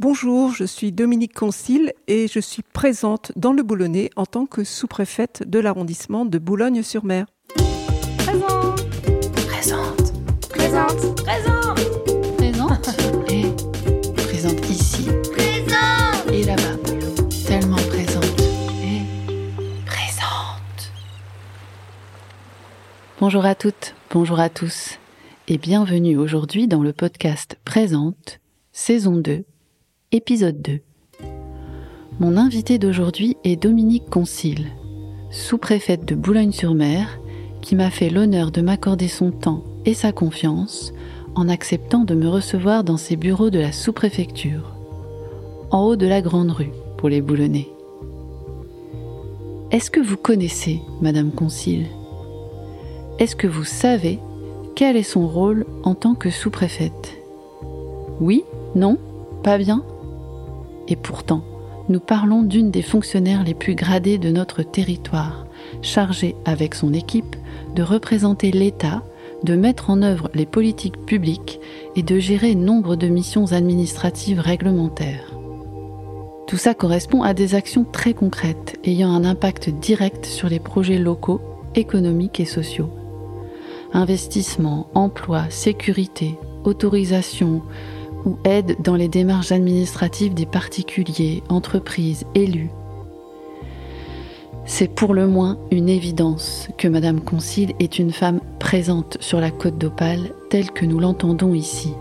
Bonjour, je suis Dominique Concile et je suis présente dans le Boulonnais en tant que sous-préfète de l'arrondissement de Boulogne-sur-Mer. Présente. Présente. Présente. Présente. Présente. Et présente ici Présente. et là-bas. Tellement présente. Et présente. Bonjour à toutes, bonjour à tous. Et bienvenue aujourd'hui dans le podcast Présente, saison 2, épisode 2. Mon invité d'aujourd'hui est Dominique Concile, sous-préfète de Boulogne-sur-Mer, qui m'a fait l'honneur de m'accorder son temps et sa confiance en acceptant de me recevoir dans ses bureaux de la sous-préfecture, en haut de la Grande Rue pour les Boulonnais. Est-ce que vous connaissez Madame Concile Est-ce que vous savez quel est son rôle en tant que sous-préfète? Oui? Non? Pas bien? Et pourtant, nous parlons d'une des fonctionnaires les plus gradées de notre territoire, chargée avec son équipe de représenter l'État, de mettre en œuvre les politiques publiques et de gérer nombre de missions administratives réglementaires. Tout ça correspond à des actions très concrètes ayant un impact direct sur les projets locaux, économiques et sociaux. Investissement, emploi, sécurité, autorisation ou aide dans les démarches administratives des particuliers, entreprises, élus. C'est pour le moins une évidence que Madame Concile est une femme présente sur la côte d'Opale telle que nous l'entendons ici.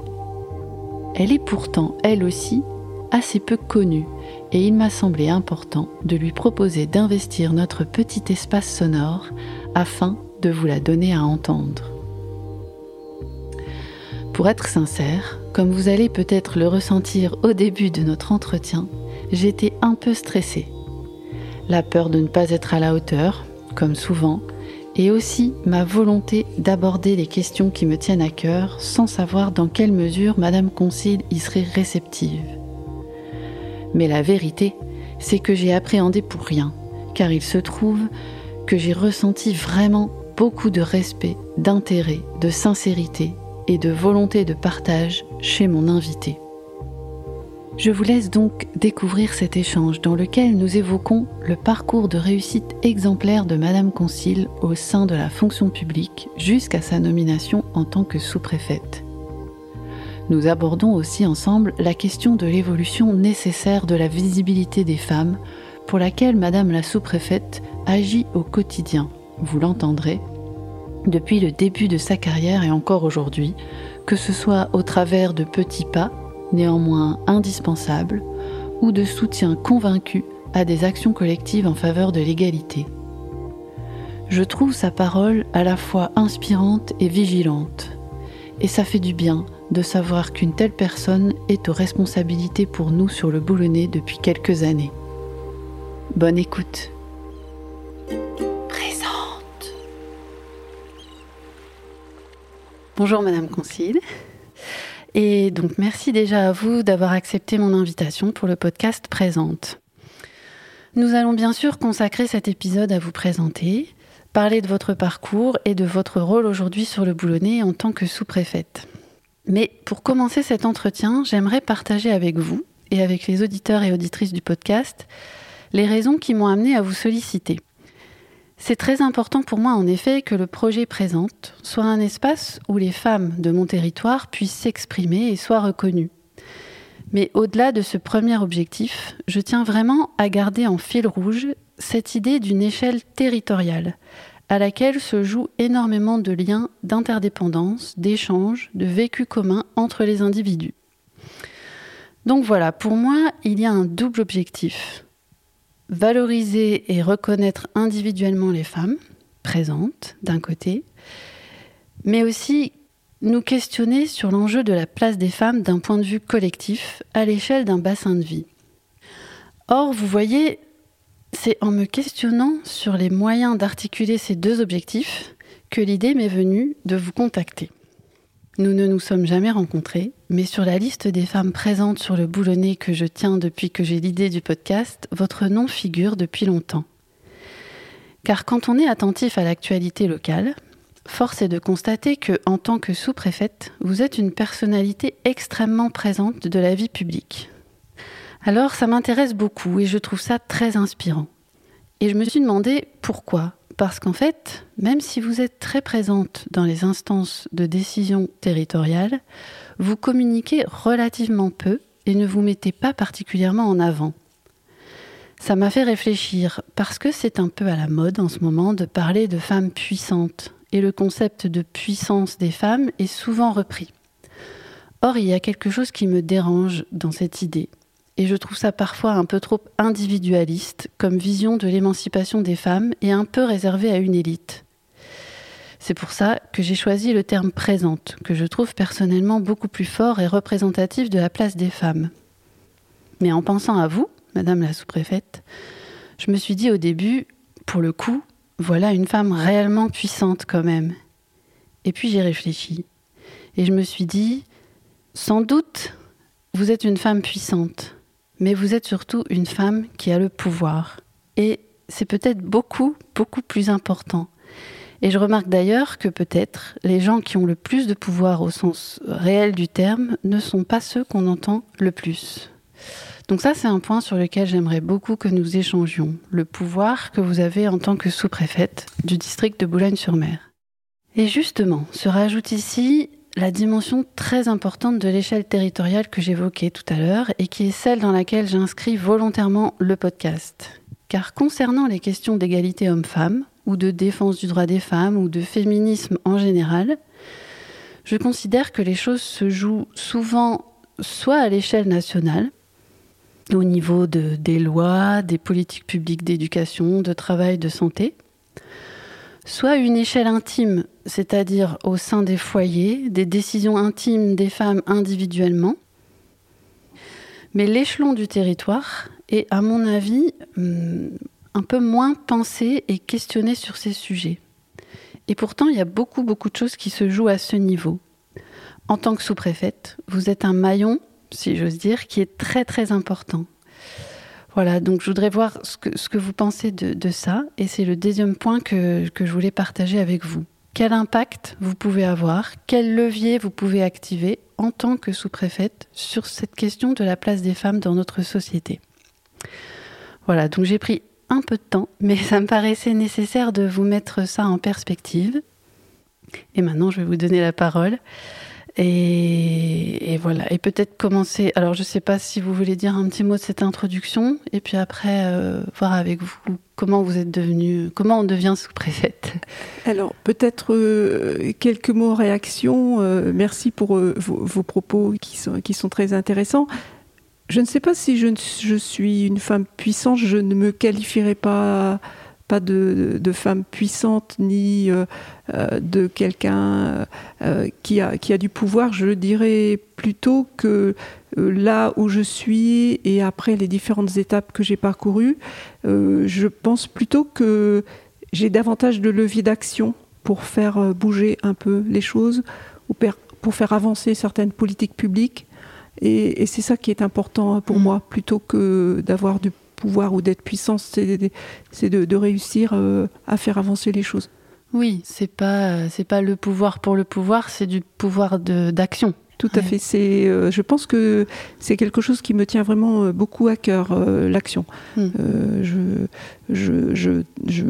Elle est pourtant, elle aussi, assez peu connue et il m'a semblé important de lui proposer d'investir notre petit espace sonore afin de vous la donner à entendre. Pour être sincère, comme vous allez peut-être le ressentir au début de notre entretien, j'étais un peu stressée. La peur de ne pas être à la hauteur, comme souvent, et aussi ma volonté d'aborder les questions qui me tiennent à cœur sans savoir dans quelle mesure Madame Concile y serait réceptive. Mais la vérité, c'est que j'ai appréhendé pour rien, car il se trouve que j'ai ressenti vraiment beaucoup de respect, d'intérêt, de sincérité et de volonté de partage chez mon invité. Je vous laisse donc découvrir cet échange dans lequel nous évoquons le parcours de réussite exemplaire de Madame Concile au sein de la fonction publique jusqu'à sa nomination en tant que sous-préfète. Nous abordons aussi ensemble la question de l'évolution nécessaire de la visibilité des femmes pour laquelle Madame la sous-préfète agit au quotidien, vous l'entendrez, depuis le début de sa carrière et encore aujourd'hui, que ce soit au travers de petits pas, néanmoins indispensables, ou de soutien convaincu à des actions collectives en faveur de l'égalité. Je trouve sa parole à la fois inspirante et vigilante, et ça fait du bien de savoir qu'une telle personne est aux responsabilités pour nous sur le boulonnais depuis quelques années. Bonne écoute. Bonjour Madame Concile. Et donc merci déjà à vous d'avoir accepté mon invitation pour le podcast Présente. Nous allons bien sûr consacrer cet épisode à vous présenter, parler de votre parcours et de votre rôle aujourd'hui sur le boulonnais en tant que sous-préfète. Mais pour commencer cet entretien, j'aimerais partager avec vous et avec les auditeurs et auditrices du podcast les raisons qui m'ont amené à vous solliciter. C'est très important pour moi en effet que le projet présente soit un espace où les femmes de mon territoire puissent s'exprimer et soient reconnues. Mais au-delà de ce premier objectif, je tiens vraiment à garder en fil rouge cette idée d'une échelle territoriale, à laquelle se jouent énormément de liens d'interdépendance, d'échanges, de vécu commun entre les individus. Donc voilà, pour moi, il y a un double objectif. Valoriser et reconnaître individuellement les femmes présentes, d'un côté, mais aussi nous questionner sur l'enjeu de la place des femmes d'un point de vue collectif à l'échelle d'un bassin de vie. Or, vous voyez, c'est en me questionnant sur les moyens d'articuler ces deux objectifs que l'idée m'est venue de vous contacter. Nous ne nous sommes jamais rencontrés, mais sur la liste des femmes présentes sur le boulonnais que je tiens depuis que j'ai l'idée du podcast, votre nom figure depuis longtemps. Car quand on est attentif à l'actualité locale, force est de constater que, en tant que sous-préfète, vous êtes une personnalité extrêmement présente de la vie publique. Alors ça m'intéresse beaucoup et je trouve ça très inspirant. Et je me suis demandé pourquoi. Parce qu'en fait, même si vous êtes très présente dans les instances de décision territoriale, vous communiquez relativement peu et ne vous mettez pas particulièrement en avant. Ça m'a fait réfléchir parce que c'est un peu à la mode en ce moment de parler de femmes puissantes et le concept de puissance des femmes est souvent repris. Or, il y a quelque chose qui me dérange dans cette idée et je trouve ça parfois un peu trop individualiste comme vision de l'émancipation des femmes et un peu réservé à une élite. C'est pour ça que j'ai choisi le terme présente, que je trouve personnellement beaucoup plus fort et représentatif de la place des femmes. Mais en pensant à vous, Madame la sous-préfète, je me suis dit au début, pour le coup, voilà une femme réellement puissante quand même. Et puis j'ai réfléchi. Et je me suis dit, sans doute, vous êtes une femme puissante mais vous êtes surtout une femme qui a le pouvoir. Et c'est peut-être beaucoup, beaucoup plus important. Et je remarque d'ailleurs que peut-être les gens qui ont le plus de pouvoir au sens réel du terme ne sont pas ceux qu'on entend le plus. Donc ça, c'est un point sur lequel j'aimerais beaucoup que nous échangions. Le pouvoir que vous avez en tant que sous-préfète du district de Boulogne-sur-Mer. Et justement, se rajoute ici la dimension très importante de l'échelle territoriale que j'évoquais tout à l'heure et qui est celle dans laquelle j'inscris volontairement le podcast. Car concernant les questions d'égalité homme-femme, ou de défense du droit des femmes, ou de féminisme en général, je considère que les choses se jouent souvent soit à l'échelle nationale, au niveau de, des lois, des politiques publiques d'éducation, de travail, de santé, soit une échelle intime, c'est-à-dire au sein des foyers, des décisions intimes des femmes individuellement. Mais l'échelon du territoire est, à mon avis, hum, un peu moins pensé et questionné sur ces sujets. Et pourtant, il y a beaucoup, beaucoup de choses qui se jouent à ce niveau. En tant que sous-préfète, vous êtes un maillon, si j'ose dire, qui est très, très important. Voilà, donc je voudrais voir ce que, vous pensez de, ça. Et c'est le deuxième point que, que je voulais partager avec vous. Quel impact vous pouvez avoir Quel levier vous pouvez activer en tant que sous-préfète sur cette question de la place des femmes dans notre société? Voilà, donc j'ai pris un peu de temps, mais ça me paraissait nécessaire de vous mettre ça en perspective. Et maintenant, je vais vous donner la parole. Et, voilà. Et peut-être commencer. Alors, je ne sais pas si vous voulez dire un petit mot de cette introduction, et puis après euh, voir avec vous comment vous êtes devenu, comment on devient sous-préfète. Alors, peut-être euh, quelques mots réaction. Euh, merci pour vos, propos qui sont, qui sont très intéressants. Je ne sais pas si je, suis une femme puissante. Je ne me qualifierais pas de, femme puissante ni euh, euh, de quelqu'un euh, qui, a, qui a du pouvoir. Je dirais plutôt que là où je suis et après les différentes étapes que j'ai parcourues, je pense plutôt que j'ai davantage de levier d'action pour faire bouger un peu les choses ou pour faire avancer certaines politiques publiques. Et, c'est ça qui est important pour mmh. moi, plutôt que d'avoir du pouvoir ou d'être puissance, c'est de, réussir euh, à faire avancer les choses. Oui, c'est pas c'est pas le pouvoir pour le pouvoir, c'est du pouvoir d'action. Tout à fait. C'est, euh, je pense que c'est quelque chose qui me tient vraiment euh, beaucoup à cœur, l'action. Je, je, je, je,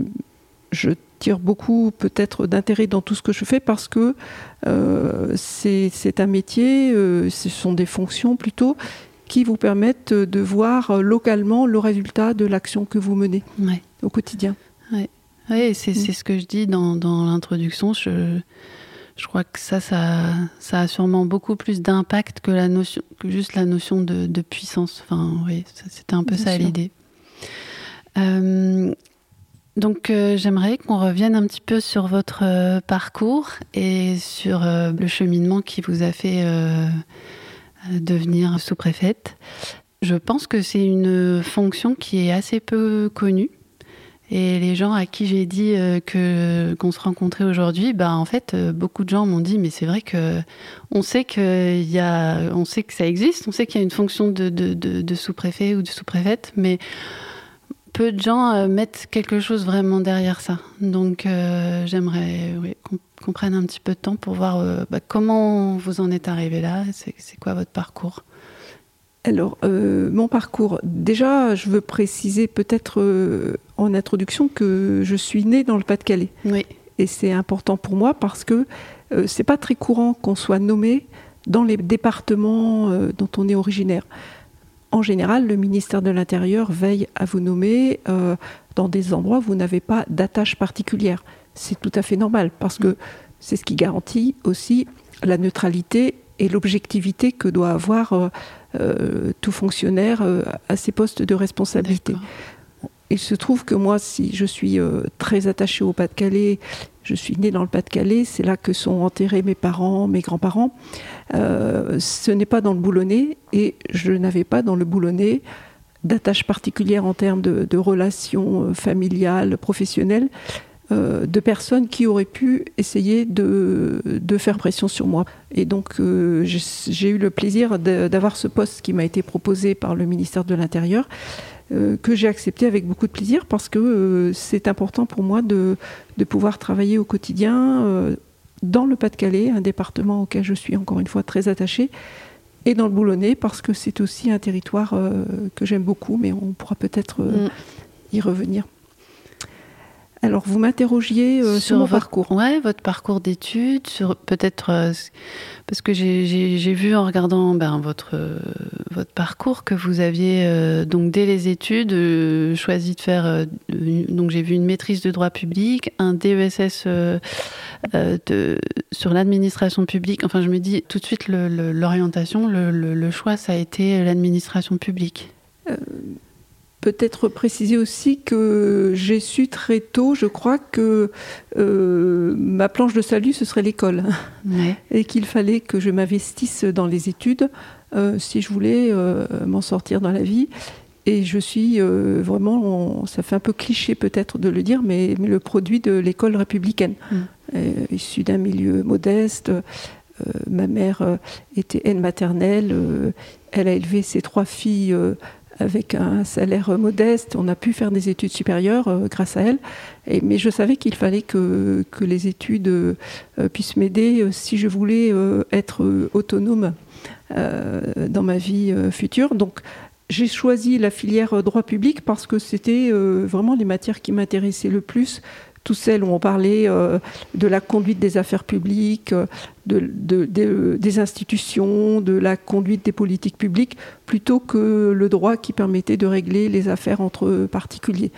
je, tire beaucoup peut-être d'intérêt dans tout ce que je fais parce que c'est un métier, ce sont des fonctions plutôt qui vous permettent de voir localement le résultat de l'action que vous menez au quotidien. Oui, ouais, c'est mm. ce que je dis dans, dans l'introduction. Je, je crois que ça, ça, ça a sûrement beaucoup plus d'impact que, la notion, que juste la notion de, de puissance. Enfin, oui, c'était un peu ça l'idée. Euh, donc euh, j'aimerais qu'on revienne un petit peu sur votre euh, parcours et sur le cheminement qui vous a fait devenir sous-préfète. Je pense que c'est une fonction qui est assez peu connue. Et les gens à qui j'ai dit euh, que qu'on se rencontrait aujourd'hui, bah en fait euh, beaucoup de gens m'ont dit mais c'est vrai que on sait que y a, on sait que ça existe, on sait qu'il y a une fonction de, de, de, sous-préfet ou de sous-préfète, mais peu de gens euh, mettent quelque chose vraiment derrière ça. Donc j'aimerais oui, qu'on prenne un petit peu de temps pour voir euh, bah, comment vous en êtes arrivé là, c'est quoi votre parcours? Alors, euh, mon parcours, déjà, je veux préciser peut-être euh, en introduction que je suis née dans le Pas-de-Calais. Oui. Et c'est important pour moi parce que euh, c'est pas très courant qu'on soit nommé dans les départements euh, dont on est originaire. En général, le ministère de l'Intérieur veille à vous nommer euh, dans des endroits où vous n'avez pas d'attache particulière. C'est tout à fait normal parce que c'est ce qui garantit aussi la neutralité et l'objectivité que doit avoir euh, euh, tout fonctionnaire à ses postes de responsabilité. Il se trouve que moi, si je suis euh, très attachée au Pas-de-Calais, je suis née dans le Pas-de-Calais, c'est là que sont enterrés mes parents, mes grands-parents. Euh, ce n'est pas dans le Boulonnais et je n'avais pas dans le Boulonnais d'attache particulière en termes de, relations euh, familiales, professionnelles, de personnes qui auraient pu essayer de, faire pression sur moi. Et donc, j'ai eu le plaisir d'avoir ce poste qui m'a été proposé par le ministère de l'Intérieur que j'ai accepté avec beaucoup de plaisir parce que euh, c'est important pour moi de, de pouvoir travailler au quotidien euh, dans le Pas-de-Calais, un département auquel je suis encore une fois très attachée, et dans le Boulonnais parce que c'est aussi un territoire euh, que j'aime beaucoup, mais on pourra peut-être euh, Mm. y revenir. Alors, vous m'interrogiez euh, sur, mon votre, parcours. Ouais, votre parcours d'études, sur peut-être euh, parce que j'ai- vu en regardant ben, votre euh, votre parcours que vous aviez donc dès les études choisi de faire donc j'ai vu une maîtrise de droit public, un DESS de, sur l'administration publique. Enfin, je me dis tout de suite le- l'orientation, le, le- le choix, ça a été l'administration publique. Peut-être préciser aussi que j'ai su très tôt, je crois, que euh, ma planche de salut, ce serait l'école. Ouais. et qu'il fallait que je m'investisse dans les études euh, si je voulais euh, m'en sortir dans la vie. Et je suis vraiment, on- ça fait un peu cliché peut-être de le dire, mais, mais le produit de l'école républicaine, Mm. Euh, issu d'un milieu modeste. Ma mère était aide maternelle, elle a élevé ses trois filles avec un salaire modeste. On a pu faire des études supérieures euh, grâce à elle. Mais je savais qu'il fallait que, les études euh, puissent m'aider euh, si je voulais être autonome dans ma vie future. Donc, j'ai choisi la filière droit public parce que c'était vraiment les matières qui m'intéressaient le plus. Toutes celles où on parlait euh, de la conduite des affaires publiques, euh, de, de- de- des institutions, de la conduite des politiques publiques, plutôt que le droit qui permettait de régler les affaires entre particuliers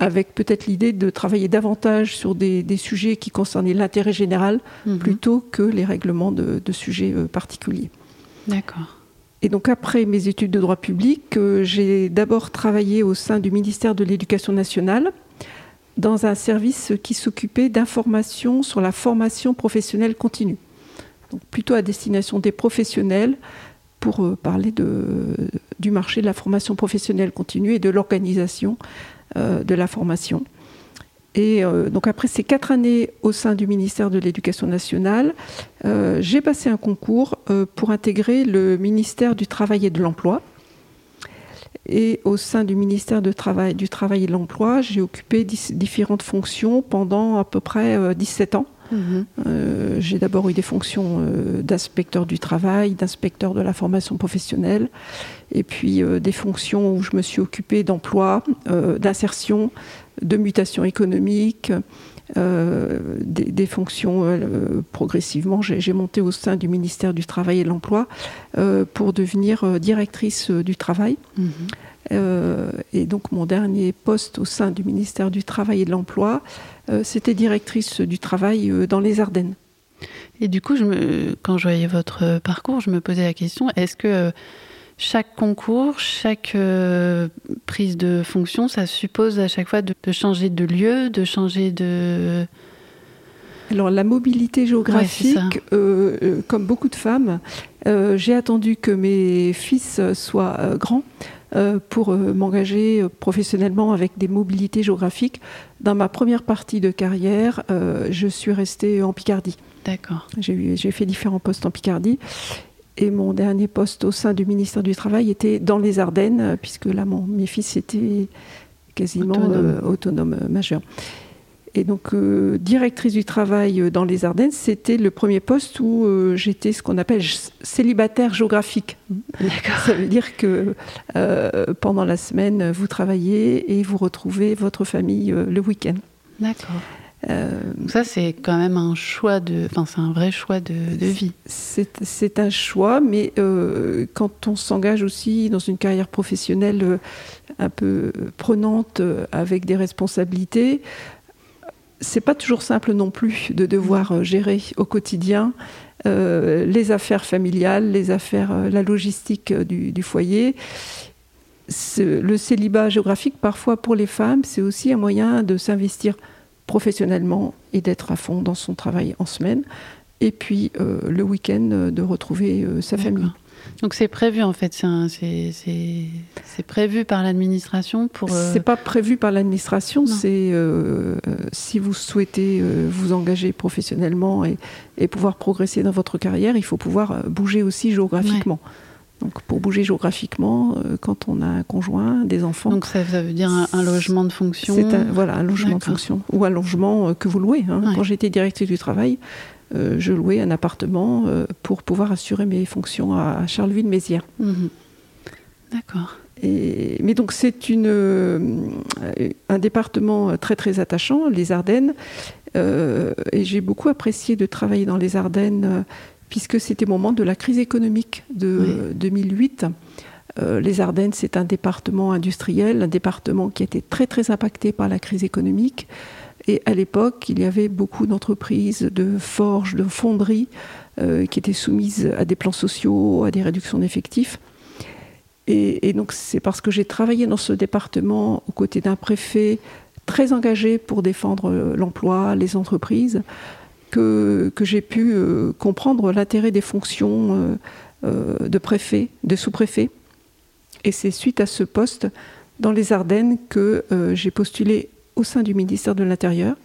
avec peut-être l'idée de travailler davantage sur des, des sujets qui concernaient l'intérêt général Mhm. plutôt que les règlements de, de sujets euh, particuliers. D'accord. Et donc après mes études de droit public, euh, j'ai d'abord travaillé au sein du ministère de l'Éducation nationale dans un service qui s'occupait d'informations sur la formation professionnelle continue. Donc plutôt à destination des professionnels pour euh, parler du marché de la formation professionnelle continue et de l'organisation euh, de la formation. Et euh, donc après ces quatre années au sein du ministère de l'Éducation nationale, j'ai passé un concours pour intégrer le ministère du Travail et de l'Emploi. Et au sein du ministère de Travail, du Travail et de l'Emploi, j'ai occupé différentes fonctions pendant à peu près euh, 17 ans. Mhm. Euh, j'ai d'abord eu des fonctions euh, d'inspecteur du travail, d'inspecteur de la formation professionnelle, et puis euh, des fonctions où je me suis occupée d'emploi, euh, d'insertion, de mutation économique, euh, des, des fonctions euh, progressivement. J'ai monté au sein du ministère du Travail et de l'Emploi euh, pour devenir directrice du travail. Mhm. Euh, et donc mon dernier poste au sein du ministère du Travail et de l'Emploi, c'était directrice du travail dans les Ardennes. Et du coup, je me, quand je voyais votre parcours, je me posais la question est-ce que chaque concours, chaque euh, prise de fonction, ça suppose à chaque fois de, de changer de lieu, de changer de. Alors la mobilité géographique, Ouais, euh, euh, comme beaucoup de femmes, j'ai attendu que mes fils soient grands pour m'engager professionnellement avec des mobilités géographiques. Dans ma première partie de carrière, je suis restée en Picardie. D'accord. J'ai fait différents postes en Picardie. Et mon dernier poste au sein du ministère du Travail était dans les Ardennes, euh, puisque là, mon, mes fils étaient quasiment Autonome. euh, autonomes euh, majeurs. Et donc, euh, directrice du travail dans les Ardennes, c'était le premier poste où euh, j'étais ce qu'on appelle célibataire géographique. Ça veut dire que pendant la semaine, vous travaillez et vous retrouvez votre famille le week-end. D'accord. Ça, c'est quand même un choix de. Enfin, c'est un vrai choix de, de vie. C'est un choix, mais quand on s'engage aussi dans une carrière professionnelle un peu prenante, avec des responsabilités, c'est pas toujours simple non plus de devoir euh, gérer au quotidien euh, les affaires familiales, les affaires, euh, la logistique du, foyer. Le célibat géographique, parfois pour les femmes, c'est aussi un moyen de s'investir professionnellement et d'être à fond dans son travail en semaine. Et puis le week-end, de retrouver sa famille. Donc c'est prévu en fait, c'est prévu par l'administration pour. Euh, c'est pas prévu par l'administration, c'est euh, si vous souhaitez euh, vous engager professionnellement et, et, pouvoir progresser dans votre carrière, il faut pouvoir bouger aussi géographiquement. Donc pour bouger géographiquement, quand on a un conjoint, des enfants. Donc ça, veut dire un, logement de fonction. voilà un logement de fonction ou un logement que vous louez. Hein. Quand j'étais directrice du travail, euh, je louais un appartement euh, pour pouvoir assurer mes fonctions à Charleville-Mézières. Mhm. D'accord. mais donc c'est une, euh, un département très très attachant, les Ardennes, et j'ai beaucoup apprécié de travailler dans les Ardennes puisque c'était au moment de la crise économique de 2008. les Ardennes, c'est un département industriel, un département qui a été très très impacté par la crise économique. Et à l'époque, il y avait beaucoup d'entreprises de forges, de fonderies euh, qui étaient soumises à des plans sociaux, à des réductions d'effectifs. Et, donc c'est parce que j'ai travaillé dans ce département aux côtés d'un préfet très engagé pour défendre l'emploi, les entreprises, que, j'ai pu euh, comprendre l'intérêt des fonctions euh, de préfet, de sous-préfet. Et c'est suite à ce poste dans les Ardennes que j'ai postulé au sein du ministère de l'Intérieur.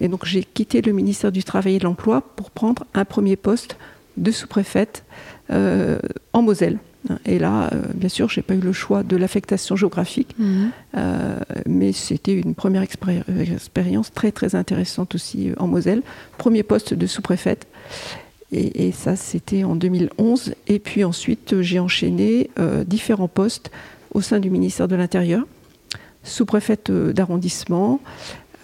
Et donc j'ai quitté le ministère du Travail et de l'Emploi pour prendre un premier poste de sous-préfète euh, en Moselle. Et là, euh, bien sûr, je n'ai pas eu le choix de l'affectation géographique, mhm. euh, mais c'était une première expérience très très intéressante aussi en Moselle. Premier poste de sous-préfète. Et, et, ça, c'était en 2011. Et puis ensuite, j'ai enchaîné différents postes au sein du ministère de l'Intérieur sous-préfète euh, d'arrondissement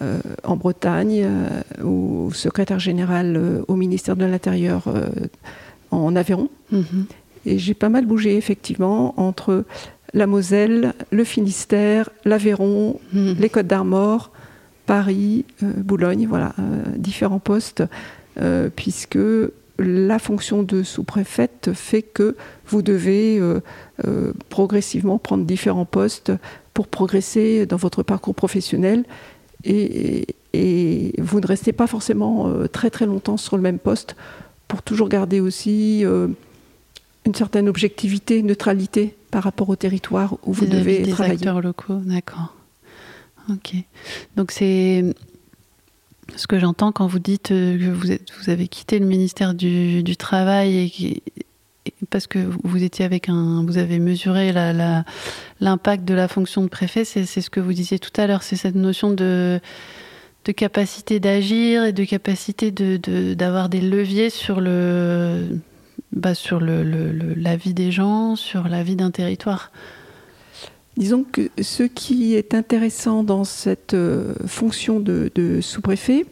euh, en Bretagne, euh, ou secrétaire général au ministère de l'Intérieur en Aveyron. Mhm. Et j'ai pas mal bougé effectivement entre la Moselle, le Finistère, l'Aveyron, mhm. les Côtes d'Armor, Paris, Boulogne, voilà, différents postes, puisque la fonction de sous-préfète fait que vous devez progressivement prendre différents postes pour progresser dans votre parcours professionnel. Et, vous ne restez pas forcément euh, très très longtemps sur le même poste pour toujours garder aussi euh, une certaine objectivité, neutralité par rapport au territoire où vous devez des travailler. acteurs locaux, d'accord. Ok. Donc c'est ce que j'entends quand vous dites euh, que vous, êtes, vous avez quitté le ministère du, du Travail et, parce que vous étiez avec un, vous avez mesuré l'impact de la fonction de préfet, c'est ce que vous disiez tout à l'heure, c'est cette notion de, de capacité d'agir et de capacité d'avoir de, des leviers sur le, bah sur le, la vie des gens, sur la vie d'un territoire. Disons que ce qui est intéressant dans cette euh, fonction de, sous-préfet,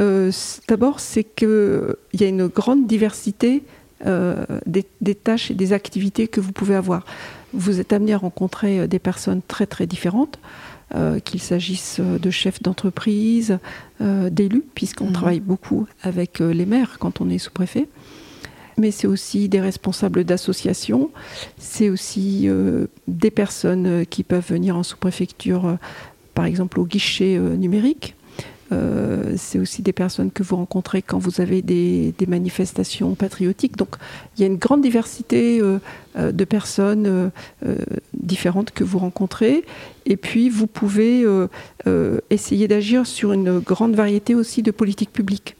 euh, d'abord, c'est qu'il y a une grande diversité euh, des, tâches et des activités que vous pouvez avoir. Vous êtes amené à rencontrer des personnes très très différentes, euh, qu'il s'agisse de chefs d'entreprise, d'élus, puisqu'on mhm. travaille beaucoup avec les maires quand on est sous-préfet. Mais c'est aussi des responsables d'associations, c'est aussi des personnes qui peuvent venir en sous-préfecture, par exemple au guichet numérique, euh, c'est aussi des personnes que vous rencontrez quand vous avez des, manifestations patriotiques. Donc il y a une grande diversité euh, euh, de personnes différentes que vous rencontrez. Et puis vous pouvez essayer d'agir sur une grande variété aussi de politiques publiques.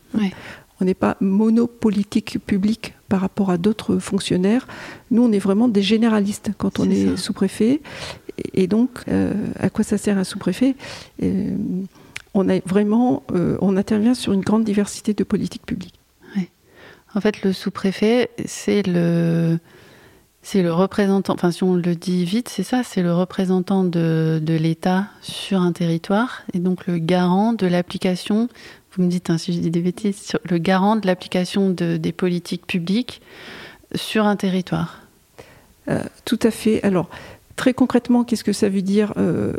On n'est pas monopolitique publique par rapport à d'autres fonctionnaires. Nous, on est vraiment des généralistes quand on est, sous-préfet. Et, donc, à quoi ça sert un sous-préfet? On a vraiment, euh, on intervient sur une grande diversité de politiques publiques. En fait, le sous-préfet, c'est le, c'est le représentant, enfin si on le dit vite, c'est ça, c'est le représentant de, de l'État sur un territoire et donc le garant de l'application, vous me dites hein, si je dis des bêtises, sur- le garant de l'application de, des politiques publiques sur un territoire. Euh, tout à fait. Alors, très concrètement, qu'est-ce que ça veut dire Euh,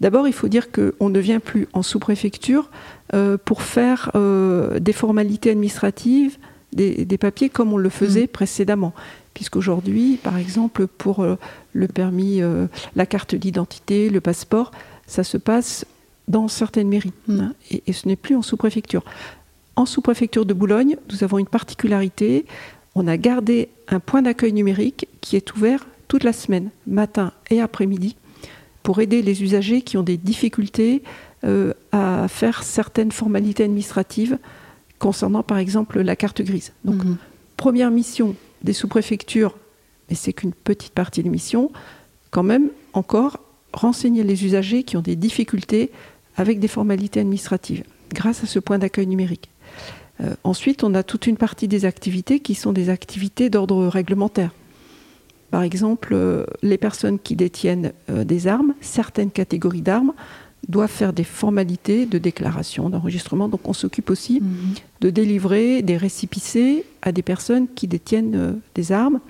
D'abord, il faut dire qu'on ne vient plus en sous-préfecture euh, pour faire des formalités administratives, des, des papiers comme on le faisait précédemment. Puisqu'aujourd'hui, par exemple, pour le permis, la carte d'identité, le passeport, ça se passe dans certaines mairies. Mm. hein, et, et ce n'est plus en sous-préfecture. En sous-préfecture de Boulogne, nous avons une particularité. On a gardé un point d'accueil numérique qui est ouvert toute la semaine, matin et après-midi, pour aider les usagers qui ont des difficultés euh, à faire certaines formalités administratives concernant par exemple la carte grise. Donc, Mhm. première mission des sous-préfectures, mais c'est qu'une petite partie des missions, quand même encore renseigner les usagers qui ont des difficultés avec des formalités administratives, grâce à ce point d'accueil numérique. Euh, ensuite, on a toute une partie des activités qui sont des activités d'ordre réglementaire. Par exemple, euh, les personnes qui détiennent euh, des armes, certaines catégories d'armes, doivent faire des formalités de déclaration, d'enregistrement. Donc on s'occupe aussi Mhm. de délivrer des récipicés à des personnes qui détiennent des armes.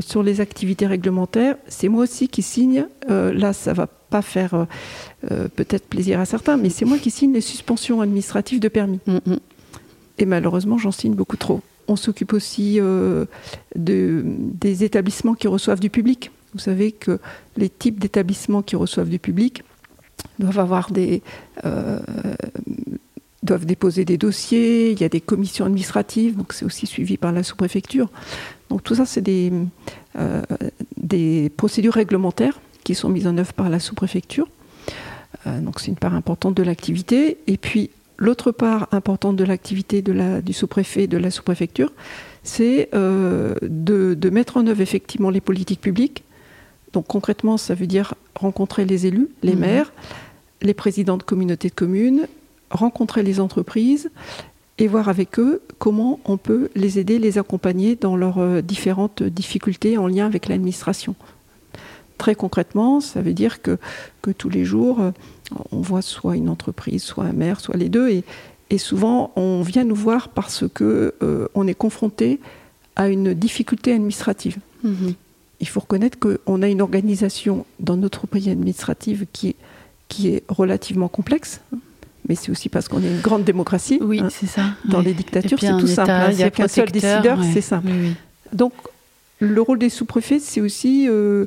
Sur les activités réglementaires, c'est moi aussi qui signe. là, ça va pas faire euh, euh, peut-être plaisir à certains, mais c'est moi qui signe les suspensions administratives de permis. Mhm. Et malheureusement, j'en signe beaucoup trop. On s'occupe aussi euh, de, des établissements qui reçoivent du public. Vous savez que les types d'établissements qui reçoivent du public doivent avoir des euh, doivent déposer des dossiers. Il y a des commissions administratives, donc c'est aussi suivi par la sous-préfecture. Donc tout ça, c'est des euh, des procédures réglementaires qui sont mises en œuvre par la sous-préfecture. Euh, donc c'est une part importante de l'activité. Et puis l'autre part importante de l'activité de la, du sous-préfet et de la sous-préfecture, c'est euh, de, de mettre en œuvre effectivement les politiques publiques. Donc concrètement, ça veut dire rencontrer les élus, les Mhm. maires, les présidents de communautés de communes, rencontrer les entreprises et voir avec eux comment on peut les aider, les accompagner dans leurs euh, différentes difficultés en lien avec l'administration. Très concrètement, ça veut dire que, que tous les jours, euh, on voit soit une entreprise, soit un maire, soit les deux, et, et souvent on vient nous voir parce que euh, on est confronté à une difficulté administrative. Mhm. Il faut reconnaître qu'on a une organisation dans notre pays administrative qui est, qui est relativement complexe, mais c'est aussi parce qu'on est une grande démocratie. Oui, hein. c'est ça. Dans les dictatures, c'est tout simple. Hein. Il n'y a qu'un seul décideur, ouais. c'est simple. Oui, oui. Donc, le rôle des sous-préfets, c'est aussi euh,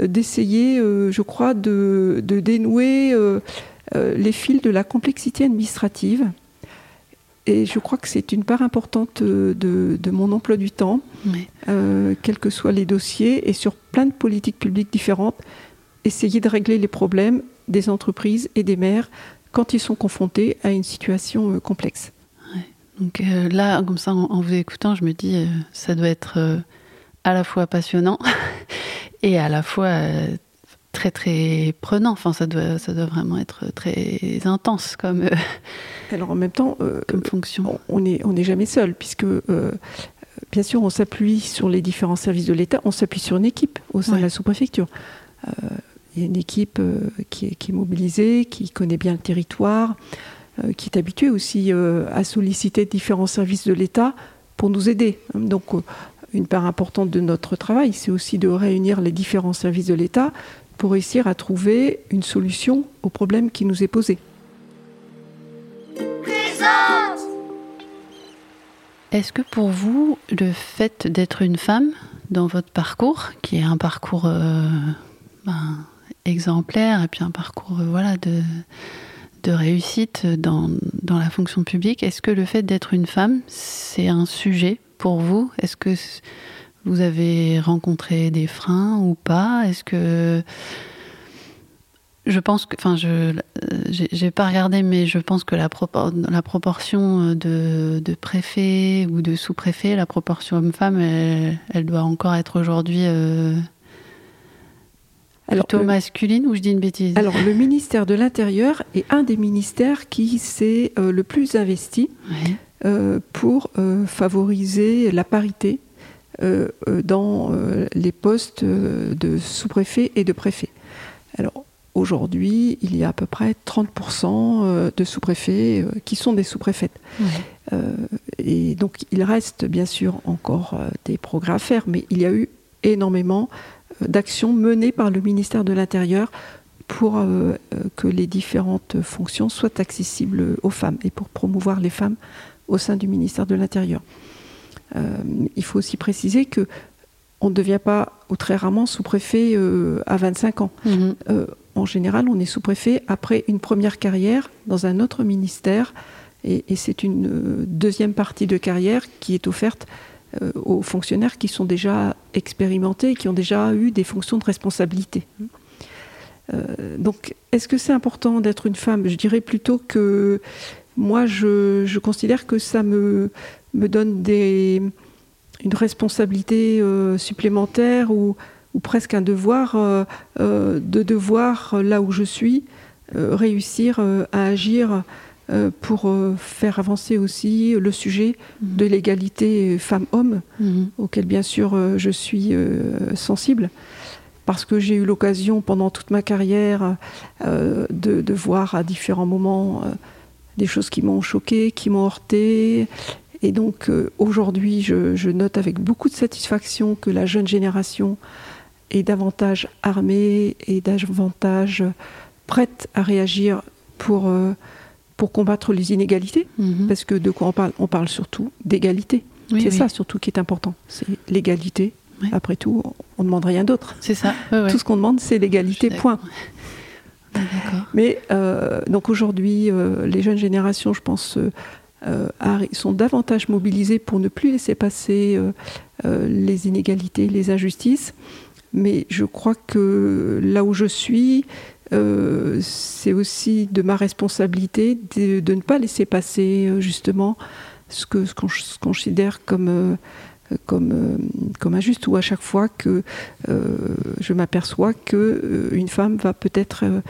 d'essayer, euh, je crois, de, de dénouer euh, les fils de la complexité administrative. Et je crois que c'est une part importante de, de mon emploi du temps, euh, quels que soient les dossiers, et sur plein de politiques publiques différentes, essayer de régler les problèmes des entreprises et des maires quand ils sont confrontés à une situation complexe. Donc euh, là, comme ça, en, en vous écoutant, je me dis, euh, ça doit être à la fois passionnant et à la fois euh, très très prenant. Enfin, ça doit, ça doit vraiment être très intense comme, euh, Alors en même temps, euh, comme fonction. on n'est on n'est jamais seul, puisque euh, bien sûr on s'appuie sur les différents services de l'État, on s'appuie sur une équipe au sein Ouais. de la sous-préfecture. Il y a une équipe qui, est, qui est mobilisée, qui connaît bien le territoire, qui est habituée aussi à solliciter différents services de l'État pour nous aider. Donc une part importante de notre travail, c'est aussi de réunir les différents services de l'État pour réussir à trouver une solution au problème qui nous est posé. Présente Est-ce que pour vous, le fait d'être une femme dans votre parcours, qui est un parcours euh, ben, exemplaire et puis un parcours euh, voilà de, de réussite dans, dans la fonction publique, est-ce que le fait d'être une femme, c'est un sujet pour vous? Est-ce que vous avez rencontré des freins ou pas? Est-ce que je pense que, enfin, je, euh, j'ai pas regardé, mais je pense que la, propor- la proportion de, de préfets ou de sous-préfets, la proportion homme-femme, elle, elle doit encore être aujourd'hui. euh, Plutôt le- masculine ou je dis une bêtise? Alors, le ministère de l'Intérieur est un des ministères qui s'est euh, le plus investi Ouais. Euh, pour euh, favoriser la parité euh, dans les postes de sous-préfet et de préfet. Alors aujourd'hui, il y a à peu près 30% euh, de sous-préfets qui sont des sous-préfètes. Euh, et donc il reste bien sûr encore des progrès à faire, mais il y a eu énormément d'actions menées par le ministère de l'Intérieur pour euh, que les différentes fonctions soient accessibles aux femmes et pour promouvoir les femmes au sein du ministère de l'Intérieur. Euh, il faut aussi préciser que on ne devient pas, ou très rarement, sous-préfet euh, à 25 ans. Mhm. Euh, en général, on est sous-préfet après une première carrière dans un autre ministère, et, et c'est une euh, deuxième partie de carrière qui est offerte aux fonctionnaires qui sont déjà expérimentés, et qui ont déjà eu des fonctions de responsabilité. Donc, est-ce que c'est important d'être une femme? Je dirais plutôt que moi, je, je considère que ça me, me donne des, une responsabilité euh, supplémentaire ou, ou presque un devoir euh, euh, de devoir, là où je suis, réussir à agir pour faire avancer aussi le sujet de l'égalité femmes-hommes, Mhm. auquel bien sûr je suis sensible, parce que j'ai eu l'occasion pendant toute ma carrière euh, de, de voir à différents moments des choses qui m'ont choqué, qui m'ont heurté. Et donc euh, aujourd'hui, je, je note avec beaucoup de satisfaction que la jeune génération est davantage armée et davantage prête à réagir pour, euh, pour combattre les inégalités. Mhm. Parce que de quoi on parle? On parle surtout d'égalité. Oui, c'est oui. ça surtout qui est important. C'est l'égalité. Oui. Après tout, on ne demande rien d'autre. C'est ça. Ouais, ouais. Tout ce qu'on demande, c'est l'égalité, point. Mais euh, donc aujourd'hui, euh, les jeunes générations, je pense, euh, sont davantage mobilisées pour ne plus laisser passer les inégalités, les injustices. Mais je crois que là où je suis, c'est aussi de ma responsabilité de, ne pas laisser passer justement ce que ce qu'on considère comme comme, euh, comme injuste ou à chaque fois que euh, je m'aperçois que euh, une femme va peut-être euh,